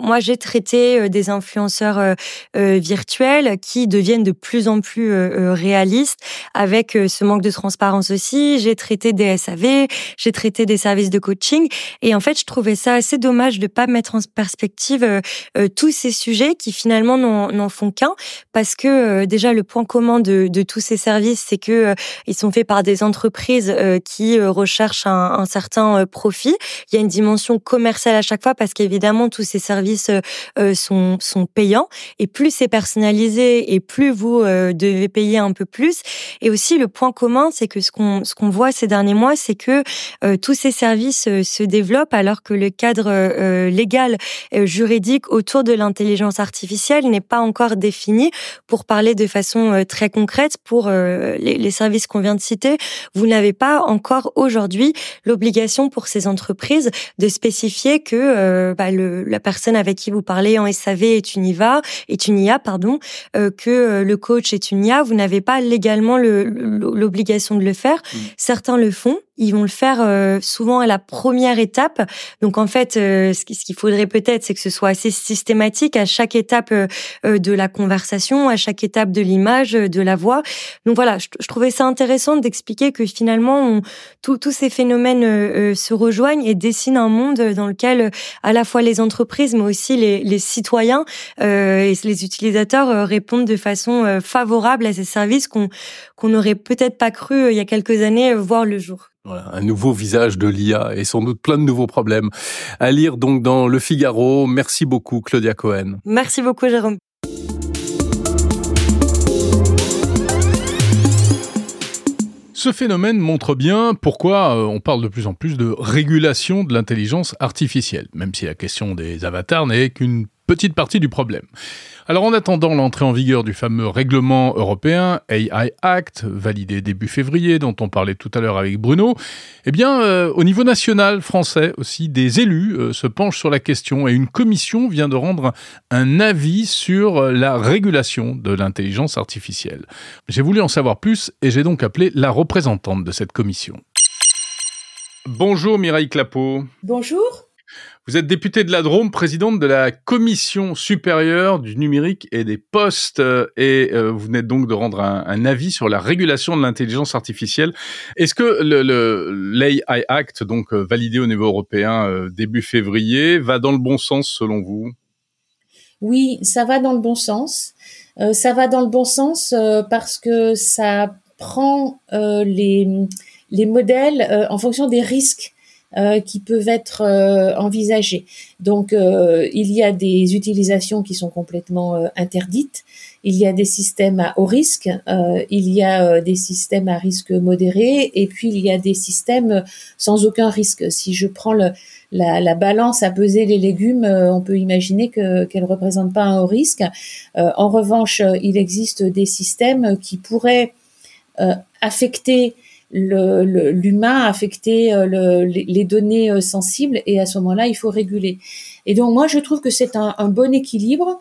moi j'ai traité euh, des influenceurs euh, euh, virtuels qui deviennent de plus en plus réalistes avec ce manque de transparence aussi. J'ai traité des SAV, j'ai traité des services de coaching et en fait, je trouvais ça assez dommage de pas mettre en perspective tous ces sujets qui finalement n'en font qu'un parce que déjà le point commun de, de tous ces services, c'est que ils sont faits par des entreprises qui euh, recherche un, un, certain euh, profit. Il y a une dimension commerciale à chaque fois parce qu'évidemment tous ces services euh, sont, sont payants et plus c'est personnalisé et plus vous devez payer un peu plus. Et aussi le point commun, c'est que ce qu'on ce qu'on voit ces derniers mois, c'est que tous ces services se développent alors que le cadre légal juridique autour de l'intelligence artificielle n'est pas encore défini. Pour parler de façon très concrète, pour les services qu'on vient de citer, vous n'avez pas encore aujourd'hui l'obligation pour ces entreprises de spécifier que euh, bah, le, la personne avec qui vous parlez en SAV est une IVA, est une IA, pardon, euh, que euh, le coach est une IA. Vous n'avez pas légalement l'obligation de le faire. Mmh. Certains le font, ils vont le faire euh, souvent à la première étape. Donc en fait, euh, ce qu'il faudrait peut-être, c'est que ce soit assez systématique à chaque étape euh, de la conversation, à chaque étape de l'image, de la voix. Donc voilà, je, trouvais ça intéressant d'expliquer que finalement, tous ces phénomènes se rejoignent et dessinent un monde dans lequel à la fois les entreprises, mais aussi les, les citoyens et les utilisateurs répondent de façon favorable à ces services qu'on qu'on n'aurait peut-être pas cru il y a quelques années voir le jour. Voilà, un nouveau visage de l'IA et sans doute plein de nouveaux problèmes. À lire donc dans Le Figaro. Merci beaucoup, Claudia Cohen. Merci beaucoup, Jérôme. Ce phénomène montre bien pourquoi euh, on parle de plus en plus de régulation de l'intelligence artificielle, même si la question des avatars n'est qu'une petite partie du problème. Alors en attendant l'entrée en vigueur du fameux règlement européen AI Act, validé début février, dont on parlait tout à l'heure avec Bruno, eh bien euh, au niveau national français aussi, des élus euh, se penchent sur la question et une commission vient de rendre un avis sur la régulation de l'intelligence artificielle. J'ai voulu en savoir plus et j'ai donc appelé la représentante de cette commission. Bonjour Mireille Clapeau. Bonjour. Vous êtes députée de la Drôme, présidente de la Commission supérieure du numérique et des postes, euh, et euh, vous venez donc de rendre un, avis sur la régulation de l'intelligence artificielle. Est-ce que le, l'AI Act, donc euh, validé au niveau européen début février, va dans le bon sens selon vous? Oui, ça va dans le bon sens. ça va dans le bon sens parce que ça prend les modèles en fonction des risques euh, qui peuvent être euh, envisagées. Donc, euh, il y a des utilisations qui sont complètement interdites. Il y a des systèmes à haut risque, il y a des systèmes à risque modéré, et puis il y a des systèmes sans aucun risque. Si je prends le, la, la, balance à peser les légumes, on peut imaginer que qu'elle représente pas un haut risque. en revanche, il existe des systèmes qui pourraient affecter l'humain a affecté euh, les, données euh, sensibles et à ce moment-là, il faut réguler. Et donc moi, je trouve que c'est un, bon équilibre.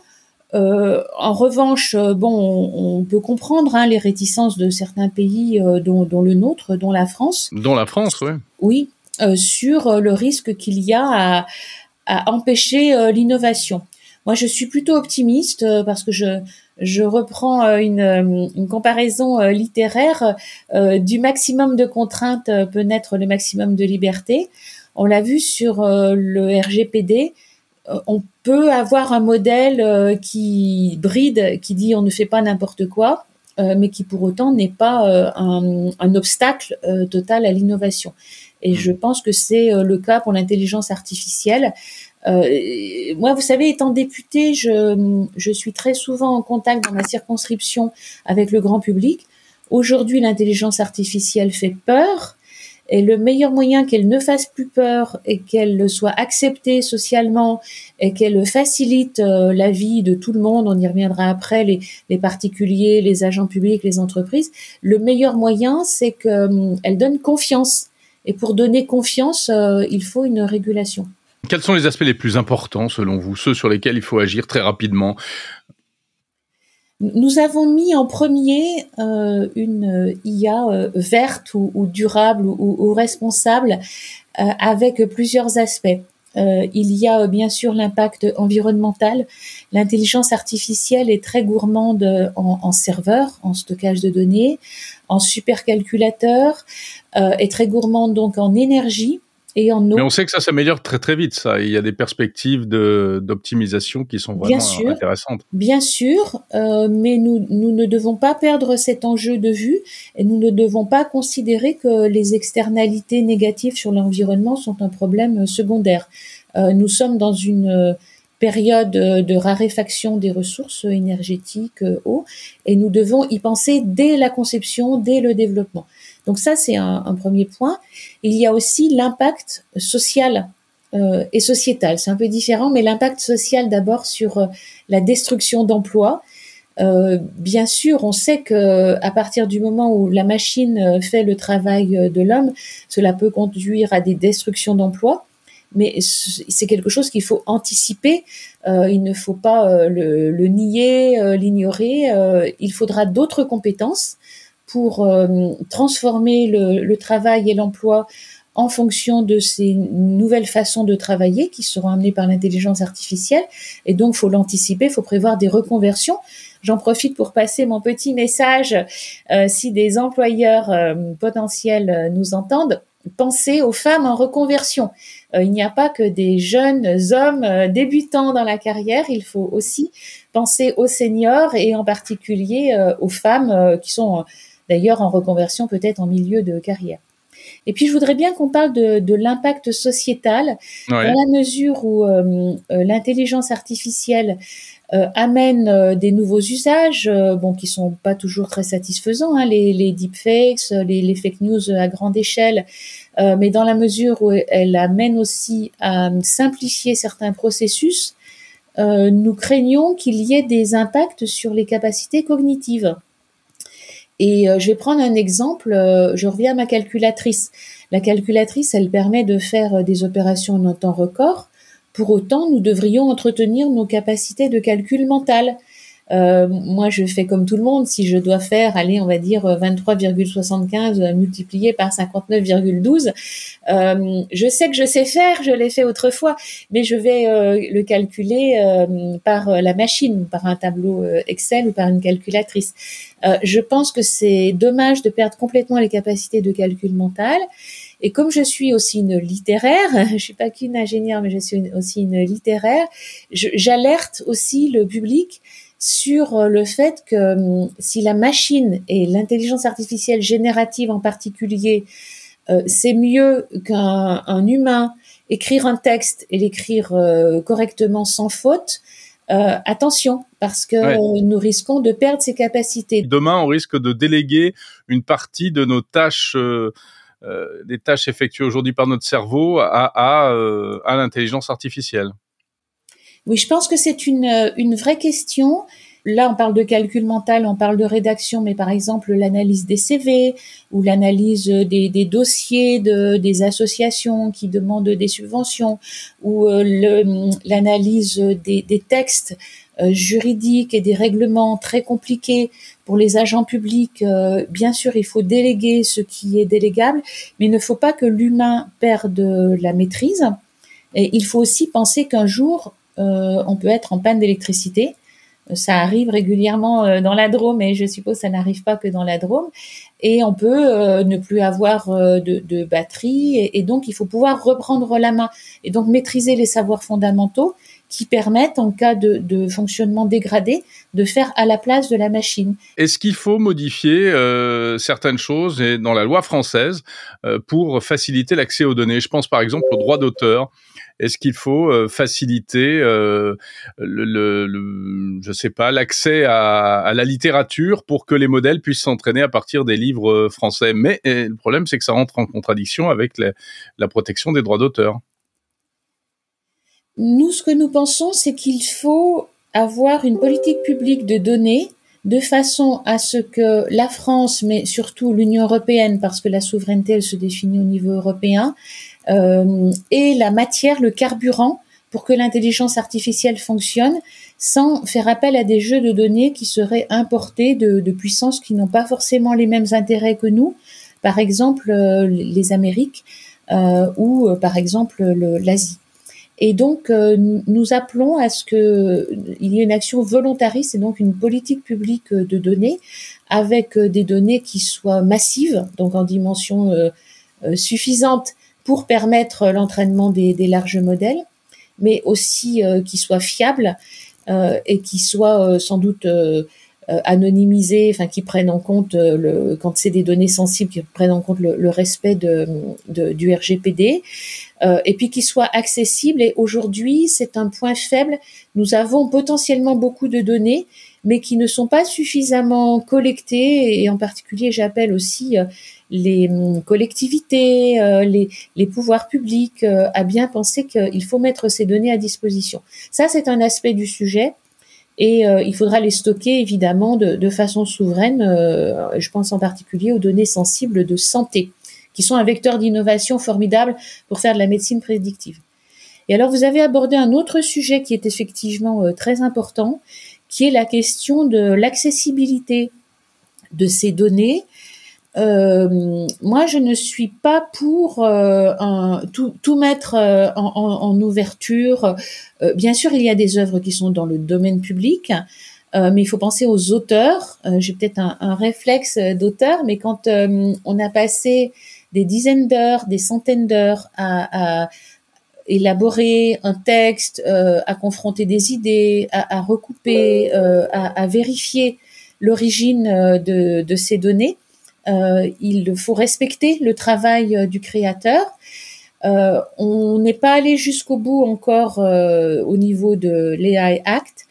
Euh, en revanche, bon, on, peut comprendre hein, les réticences de certains pays, dont, le nôtre, dont la France. Dont la France, oui. Oui, sur le risque qu'il y a à, à empêcher l'innovation. Moi, je suis plutôt optimiste parce que je, je reprends euh, une, euh, une comparaison euh, littéraire du maximum de contraintes peut naître le maximum de liberté. On l'a vu sur le RGPD. On peut avoir un modèle qui bride, qui dit on ne fait pas n'importe quoi, mais qui pour autant n'est pas un, un, obstacle total à l'innovation. Et je pense que c'est le cas pour l'intelligence artificielle. Euh, moi, vous savez, étant députée, je, je suis très souvent en contact dans ma circonscription avec le grand public. Aujourd'hui, l'intelligence artificielle fait peur. Et le meilleur moyen qu'elle ne fasse plus peur et qu'elle soit acceptée socialement et qu'elle facilite euh, la vie de tout le monde, on y reviendra après, les, particuliers, les agents publics, les entreprises, le meilleur moyen, c'est qu'elle donne confiance. Et pour donner confiance, euh, il faut une régulation. Quels sont les aspects les plus importants selon vous, ceux sur lesquels il faut agir très rapidement? Nous avons mis en premier euh, une IA euh, verte ou, durable ou, responsable euh, avec plusieurs aspects. il y a bien sûr l'impact environnemental. L'intelligence artificielle est très gourmande en, en serveurs, en stockage de données, en supercalculateurs, est très gourmande donc en énergie et en Mais on sait que ça s'améliore très très vite, ça. Il y a des perspectives d'optimisation qui sont vraiment intéressantes. Bien sûr, euh, mais nous, nous ne devons pas perdre cet enjeu de vue et nous ne devons pas considérer que les externalités négatives sur l'environnement sont un problème secondaire. Euh, nous sommes dans une période de raréfaction des ressources énergétiques, euh, eau, et nous devons y penser dès la conception, dès le développement. Donc ça, c'est un, premier point. Il y a aussi l'impact social euh, et sociétal. C'est un peu différent, mais l'impact social d'abord sur euh, la destruction d'emplois. Euh, bien sûr, on sait que à partir du moment où la machine fait le travail de l'homme, cela peut conduire à des destructions d'emplois. Mais c'est quelque chose qu'il faut anticiper. il ne faut pas le, le, nier, l'ignorer. il faudra d'autres compétences pour euh, transformer le, travail et l'emploi en fonction de ces nouvelles façons de travailler qui seront amenées par l'intelligence artificielle. Et donc, faut l'anticiper, faut prévoir des reconversions. J'en profite pour passer mon petit message. Euh, si des employeurs euh, potentiels nous entendent, pensez aux femmes en reconversion. il n'y a pas que des jeunes hommes débutants dans la carrière, il faut aussi penser aux seniors et en particulier aux femmes qui sont d'ailleurs en reconversion peut-être en milieu de carrière. Et puis je voudrais bien qu'on parle de, l'impact sociétal dans la mesure où euh, euh, l'intelligence artificielle euh, amène des nouveaux usages, bon qui sont pas toujours très satisfaisants, hein, les, les, deepfakes, les, les, fake news à grande échelle, mais dans la mesure où elle amène aussi à simplifier certains processus, nous craignons qu'il y ait des impacts sur les capacités cognitives. Et euh, je vais prendre un exemple, euh, je reviens à ma calculatrice. La calculatrice, elle permet de faire euh, des opérations en temps record. Pour autant, nous devrions entretenir nos capacités de calcul mental. Euh, moi, je fais comme tout le monde. Si je dois faire, allez, on va dire 23,75 multiplié par 59,12, euh, je sais que je sais faire, je l'ai fait autrefois, mais je vais euh, le calculer euh, par la machine, par un tableau Excel ou par une calculatrice. je pense que c'est dommage de perdre complètement les capacités de calcul mental. Et comme je suis aussi une littéraire, je suis pas qu'une ingénieure, mais je suis aussi une littéraire, j'alerte aussi le public sur euh, le fait que hum, si la machine et l'intelligence artificielle générative en particulier, euh, c'est mieux qu'un humain écrire un texte et l'écrire euh, correctement sans faute, attention, parce que nous risquons de perdre ces capacités. Demain, on risque de déléguer une partie de nos tâches, des tâches effectuées aujourd'hui par notre cerveau, à, à, à l'intelligence artificielle. Oui, je pense que c'est une, une vraie question. Là, on parle de calcul mental, on parle de rédaction, mais par exemple l'analyse des CV ou l'analyse des, des, dossiers de, des associations qui demandent des subventions ou euh, l'analyse des, des, textes euh, juridiques et des règlements très compliqués pour les agents publics. Euh, bien sûr, il faut déléguer ce qui est délégable, mais il ne faut pas que l'humain perde la maîtrise. Et il faut aussi penser qu'un jour, euh, on peut être en panne d'électricité. Ça arrive régulièrement euh, dans la Drôme, et je suppose ça n'arrive pas que dans la Drôme. Et on peut euh, ne plus avoir de, batterie, et, donc il faut pouvoir reprendre la main et donc maîtriser les savoirs fondamentaux qui permettent, en cas de, fonctionnement dégradé, de faire à la place de la machine. Est-ce qu'il faut modifier certaines choses dans la loi française pour faciliter l'accès aux données? Je pense par exemple au droit d'auteur. Est-ce qu'il faut euh, faciliter euh, l'accès à, la littérature pour que les modèles puissent s'entraîner à partir des livres euh, français? Mais le problème, c'est que ça rentre en contradiction avec la protection des droits d'auteur. Nous, ce que nous pensons, c'est qu'il faut avoir une politique publique de données de façon à ce que la France, mais surtout l'Union européenne, parce que la souveraineté, elle se définit au niveau européen, et la matière, le carburant pour que l'intelligence artificielle fonctionne sans faire appel à des jeux de données qui seraient importés de, puissances qui n'ont pas forcément les mêmes intérêts que nous, par exemple euh, les Amériques euh, ou euh, par exemple l'Asie. Et donc, nous appelons à ce qu'il y ait une action volontariste et donc une politique publique de données avec des données qui soient massives, donc en dimension suffisante pour permettre l'entraînement des, larges modèles, mais aussi euh, qui soient fiables euh, et qui soient euh, sans doute anonymisés, enfin qui prennent en compte quand c'est des données sensibles, qui prennent en compte le, respect du RGPD, et puis qui soient accessibles. Et aujourd'hui, c'est un point faible. Nous avons potentiellement beaucoup de données, mais qui ne sont pas suffisamment collectées, et en particulier, j'appelle aussi les hum, collectivités, euh, les, pouvoirs publics euh, à bien penser qu'il faut mettre ces données à disposition. Ça, c'est un aspect du sujet. Et euh, il faudra les stocker évidemment de, de façon souveraine. je pense en particulier aux données sensibles de santé, qui sont un vecteur d'innovation formidable pour faire de la médecine prédictive. Et alors, vous avez abordé un autre sujet qui est effectivement très important, qui est la question de l'accessibilité de ces données euh, moi, je ne suis pas pour euh, tout, tout, mettre euh, en, en, ouverture. Euh, bien sûr, il y a des œuvres qui sont dans le domaine public, mais il faut penser aux auteurs. J'ai peut-être un, un, réflexe d'auteur, mais quand on a passé des dizaines d'heures, des centaines d'heures à, à, élaborer un texte, à confronter des idées, à, recouper, à, vérifier l'origine de, de, ces données, euh, il faut respecter le travail euh, du créateur. Euh, on n'est pas allé jusqu'au bout encore au niveau de l'AI Act.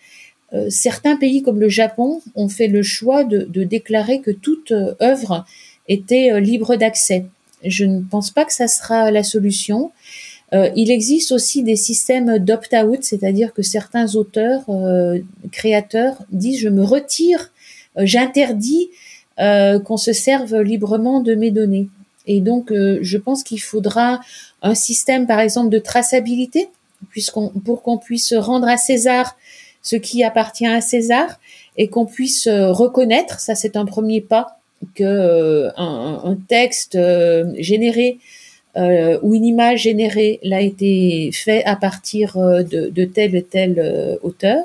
certains pays comme le Japon ont fait le choix de, déclarer que toute œuvre était libre d'accès. Je ne pense pas que ça sera la solution. Il existe aussi des systèmes d'opt-out, c'est-à-dire que certains auteurs, créateurs disent je me retire, j'interdis euh, qu'on se serve librement de mes données. Et donc, euh, je pense qu'il faudra un système, par exemple, de traçabilité, puisqu'on, pour qu'on puisse rendre à César ce qui appartient à César et qu'on puisse reconnaître, ça c'est un premier pas, que un, texte généré ou une image générée l'a été fait à partir de, de tel et tel auteur.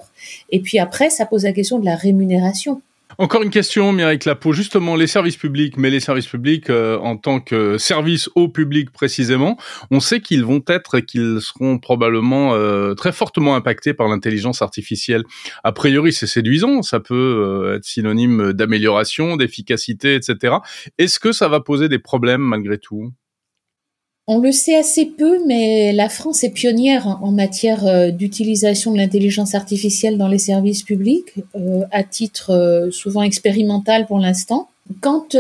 Et puis après, ça pose la question de la rémunération. Encore une question, Mireille Clapeau. Justement, les services publics, mais les services publics euh, en tant que service au public précisément, on sait qu'ils vont être et qu'ils seront probablement euh, très fortement impactés par l'intelligence artificielle. A priori, c'est séduisant, ça peut euh, être synonyme d'amélioration, d'efficacité, etc. Est-ce que ça va poser des problèmes malgré tout? On le sait assez peu, mais la France est pionnière en matière euh, d'utilisation de l'intelligence artificielle dans les services publics, euh, à titre euh, souvent expérimental pour l'instant. Quand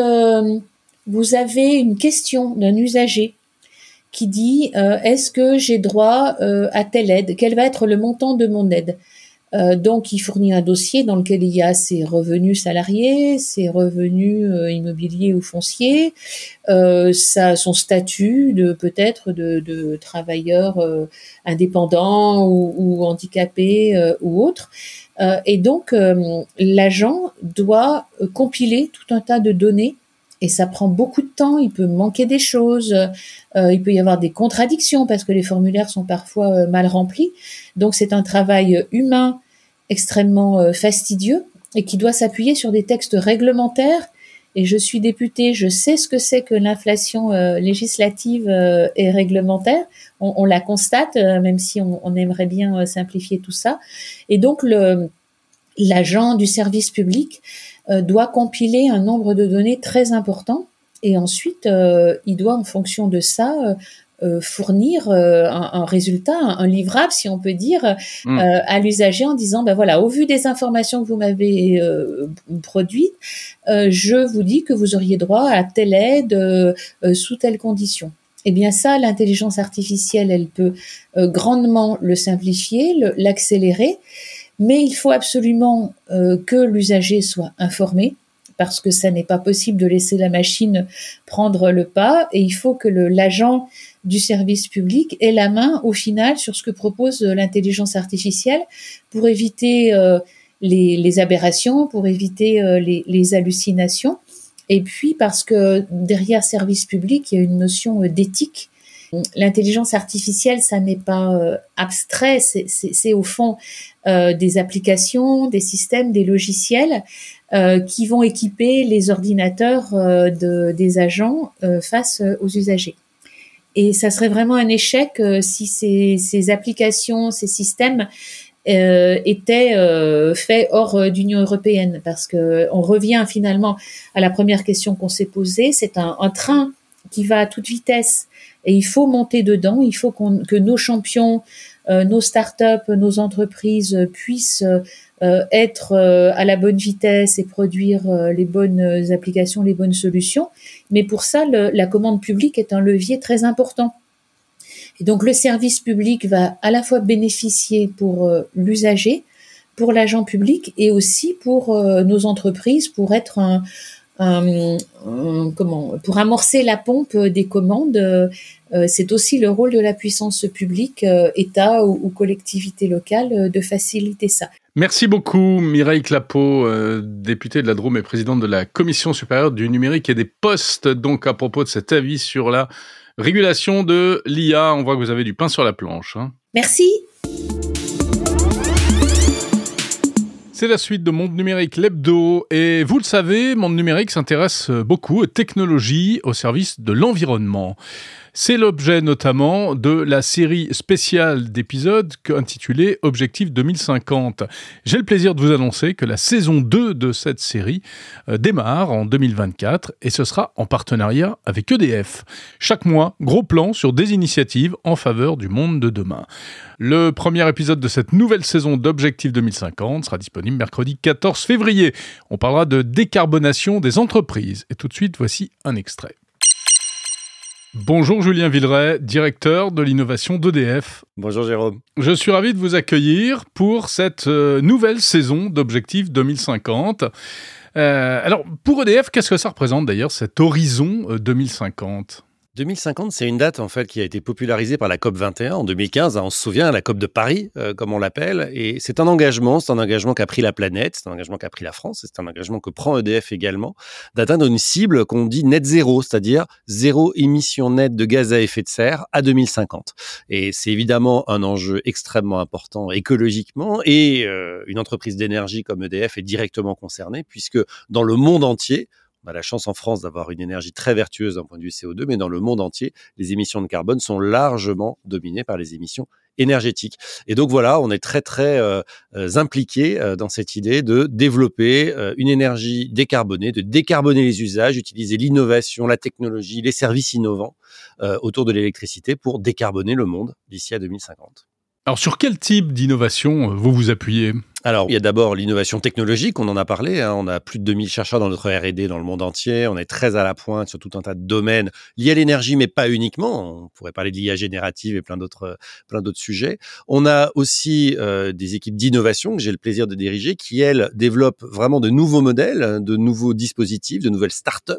vous avez une question d'un usager qui dit est-ce que j'ai droit à telle aide? Quel va être le montant de mon aide? Euh, donc, il fournit un dossier dans lequel il y a ses revenus salariés, ses revenus euh, immobiliers ou fonciers, euh, son statut de peut-être de, travailleur indépendant ou, ou handicapé ou autre. et donc, l'agent doit compiler tout un tas de données et ça prend beaucoup de temps, il peut manquer des choses, il peut y avoir des contradictions parce que les formulaires sont parfois mal remplis. Donc c'est un travail humain extrêmement euh, fastidieux et qui doit s'appuyer sur des textes réglementaires. Et je suis députée, je sais ce que c'est que l'inflation euh, législative euh, et réglementaire. On, la constate, même si on, aimerait bien simplifier tout ça. Et donc l'agent du service public doit compiler un nombre de données très important. Et ensuite, il doit, en fonction de ça, euh, fournir euh, un, résultat, un, livrable, si on peut dire, mm. euh, à l'usager en disant, ben voilà, au vu des informations que vous m'avez produites, je vous dis que vous auriez droit à telle aide sous telle condition. Eh bien ça, l'intelligence artificielle, elle peut grandement le simplifier, l'accélérer, mais il faut absolument que l'usager soit informé parce que ça n'est pas possible de laisser la machine prendre le pas et il faut que l'agent du service public ait la main au final sur ce que propose euh, l'intelligence artificielle pour éviter euh, les, aberrations, pour éviter euh, les, hallucinations. Et puis parce que derrière service public, il y a une notion d'éthique. L'intelligence artificielle, ça n'est pas abstrait, c'est au fond des applications, des systèmes, des logiciels qui vont équiper les ordinateurs de, des agents face aux usagers. Et ça serait vraiment un échec euh, si ces, applications, ces systèmes euh, étaient euh, faits hors euh, d'Union européenne, parce que on revient finalement à la première question qu'on s'est posée. C'est un, train qui va à toute vitesse et il faut monter dedans. Il faut que nos champions, nos startups, nos entreprises puissent être euh, à la bonne vitesse et produire euh, les bonnes applications, les bonnes solutions. Mais pour ça, la commande publique est un levier très important. Et donc le service public va à la fois bénéficier pour l'usager, pour l'agent public et aussi pour nos entreprises pour être un, comment pour amorcer la pompe des commandes. c'est aussi le rôle de la puissance publique, État ou, ou collectivité locale, de faciliter ça. Merci beaucoup Mireille Clapeau, euh, députée de la Drôme et présidente de la Commission supérieure du numérique et des postes. Donc à propos de cet avis sur la régulation de l'IA, on voit que vous avez du pain sur la planche. Hein. Merci. C'est la suite de Monde Numérique, l'hebdo. Et vous le savez, Monde Numérique s'intéresse beaucoup aux technologies au service de l'environnement. C'est l'objet notamment de la série spéciale d'épisodes intitulée Objectif 2050. J'ai le plaisir de vous annoncer que la saison 2 de cette série euh, démarre en 2024 et ce sera en partenariat avec EDF. Chaque mois, gros plan sur des initiatives en faveur du monde de demain. Le premier épisode de cette nouvelle saison d'Objectif 2050 sera disponible mercredi 14 février. On parlera de décarbonation des entreprises. Et tout de suite, voici un extrait. Bonjour Julien Villeray, directeur de l'innovation d'EDF. Bonjour Jérôme. Je suis ravi de vous accueillir pour cette euh, nouvelle saison d'Objectif 2050. Euh, alors, pour EDF, qu'est-ce que ça représente d'ailleurs cet horizon 2050 euh, 2050, c'est une date en fait qui a été popularisée par la COP 21 en 2015. Hein, on se souvient, la COP de Paris, euh, comme on l'appelle, et c'est un engagement, c'est un engagement qu'a pris la planète, c'est un engagement qu'a pris la France, c'est un engagement que prend EDF également, d'atteindre une cible qu'on dit net zéro, c'est-à-dire zéro émission nette de gaz à effet de serre à 2050. Et c'est évidemment un enjeu extrêmement important écologiquement, et euh, une entreprise d'énergie comme EDF est directement concernée puisque dans le monde entier on a la chance en France d'avoir une énergie très vertueuse d'un point de vue CO2, mais dans le monde entier, les émissions de carbone sont largement dominées par les émissions énergétiques. Et donc voilà, on est très très euh, euh impliqué euh, dans cette idée de développer euh, une énergie décarbonée, de décarboner les usages, utiliser l'innovation, la technologie, les services innovants autour de l'électricité pour décarboner le monde d'ici à 2050. Alors sur quel type d'innovation vous vous appuyez? Alors, il y a d'abord l'innovation technologique, on en a parlé. Hein. on a plus de 2000 chercheurs dans notre R&D dans le monde entier. On est très à la pointe sur tout un tas de domaines liés à l'énergie, mais pas uniquement. On pourrait parler de l'IA générative et plein d'autres, plein d'autres sujets. On a aussi euh, des équipes d'innovation que j'ai le plaisir de diriger, qui elles développent vraiment de nouveaux modèles, de nouveaux dispositifs, de nouvelles startups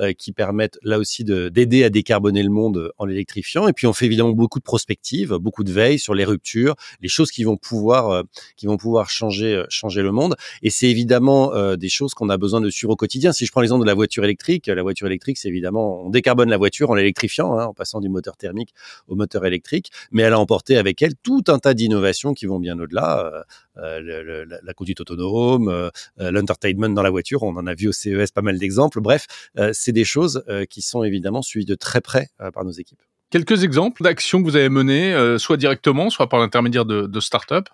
euh, qui permettent là aussi de, d'aider à décarboner le monde en l'électrifiant. Et puis on fait évidemment beaucoup de prospectives, beaucoup de veille sur les ruptures, les choses qui vont pouvoir, euh, qui vont pouvoir changer, euh, changer le monde. Et c'est évidemment euh, des choses qu'on a besoin de suivre au quotidien. Si je prends l'exemple de la voiture électrique, la voiture électrique, c'est évidemment, on décarbone la voiture en l'électrifiant, hein, en passant du moteur thermique au moteur électrique, mais elle a emporté avec elle tout un tas d'innovations qui vont bien au-delà. Euh, la conduite autonome, l'entertainment dans la voiture, on en a vu au CES pas mal d'exemples. Bref, c'est des choses qui sont évidemment suivies de très près par nos équipes. Quelques exemples d'actions que vous avez menées, soit directement, soit par l'intermédiaire de, de start-up?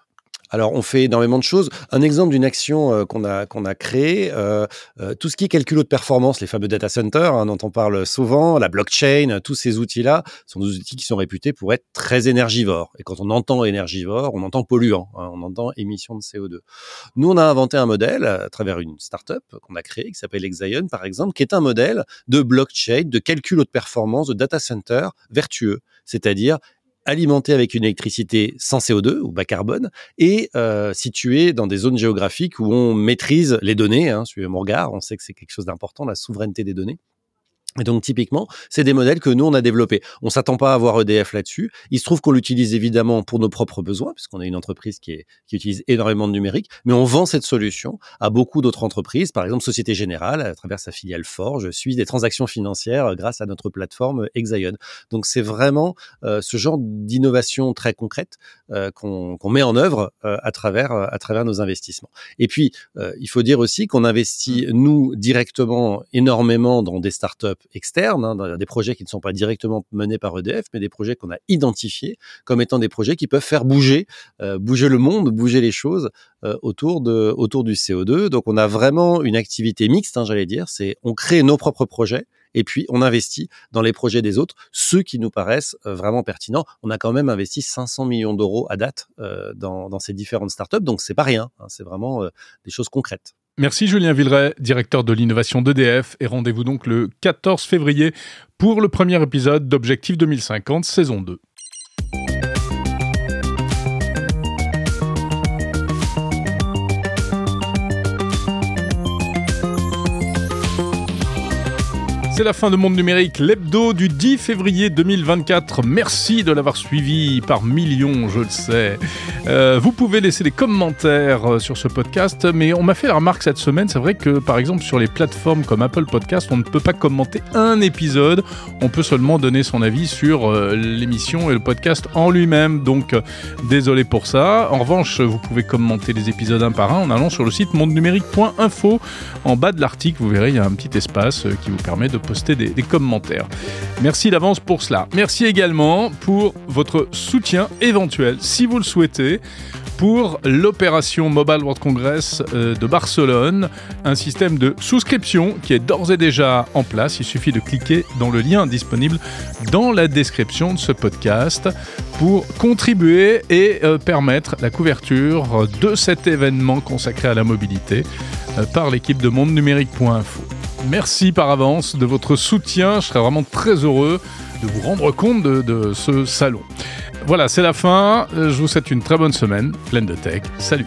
Alors, on fait énormément de choses. Un exemple d'une action euh, qu'on a qu'on a créée, euh, euh, tout ce qui est calcul de performance, les fameux data centers hein, dont on parle souvent, la blockchain, tous ces outils-là sont des outils qui sont réputés pour être très énergivores. Et quand on entend énergivore, on entend polluant, hein, on entend émission de CO2. Nous, on a inventé un modèle à travers une startup qu'on a créée qui s'appelle Exion, par exemple, qui est un modèle de blockchain, de calcul de performance, de data center vertueux, c'est-à-dire alimenté avec une électricité sans CO2 ou bas carbone et euh, situé dans des zones géographiques où on maîtrise les données. Hein, suivez mon regard, on sait que c'est quelque chose d'important, la souveraineté des données. Et donc typiquement, c'est des modèles que nous on a développés. On s'attend pas à avoir EDF là-dessus. Il se trouve qu'on l'utilise évidemment pour nos propres besoins, puisqu'on est une entreprise qui, est, qui utilise énormément de numérique, mais on vend cette solution à beaucoup d'autres entreprises, par exemple Société Générale à travers sa filiale Forge suit des transactions financières grâce à notre plateforme Exaion. Donc c'est vraiment euh, ce genre d'innovation très concrète euh, qu'on met en œuvre euh, à travers à travers nos investissements. Et puis il faut dire aussi qu'on investit nous directement énormément dans des startups externes, hein, des projets qui ne sont pas directement menés par EDF, mais des projets qu'on a identifiés comme étant des projets qui peuvent faire bouger, euh, bouger le monde, bouger les choses euh, autour de autour du CO2. Donc on a vraiment une activité mixte, hein, j'allais dire. C'est on crée nos propres projets et puis on investit dans les projets des autres, ceux qui nous paraissent euh, vraiment pertinents. On a quand même investi 500 millions d'euros à date dans, dans, ces différentes startups, donc c'est pas rien. Hein, c'est vraiment des choses concrètes. Merci Julien Villeray, directeur de l'innovation d'EDF, et rendez-vous donc le 14 février pour le premier épisode d'Objectif 2050 saison 2. C'est la fin de Monde Numérique, l'hebdo du 10 février 2024. Merci de l'avoir suivi par millions, je le sais. Euh, vous pouvez laisser des commentaires euh, sur ce podcast, mais on m'a fait la remarque cette semaine, c'est vrai que par exemple sur les plateformes comme Apple Podcast, on ne peut pas commenter un épisode, on peut seulement donner son avis sur euh, l'émission et le podcast en lui-même. Donc désolé pour ça. En revanche, vous pouvez commenter les épisodes un par un en allant sur le site mondenumérique.info. En bas de l'article, vous verrez, il y a un petit espace qui vous permet de poster des, commentaires. Merci d'avance pour cela. Merci également pour votre soutien éventuel, si vous le souhaitez pour l'opération Mobile World Congress euh, de Barcelone, un système de souscription qui est d'ores et déjà en place. Il suffit de cliquer dans le lien disponible dans la description de ce podcast pour contribuer et euh, permettre la couverture de cet événement consacré à la mobilité euh, par l'équipe de monde numérique.info. Merci par avance de votre soutien, je serais vraiment très heureux de vous rendre compte de ce salon. Voilà, c'est la fin. Je vous souhaite une très bonne semaine, pleine de tech. Salut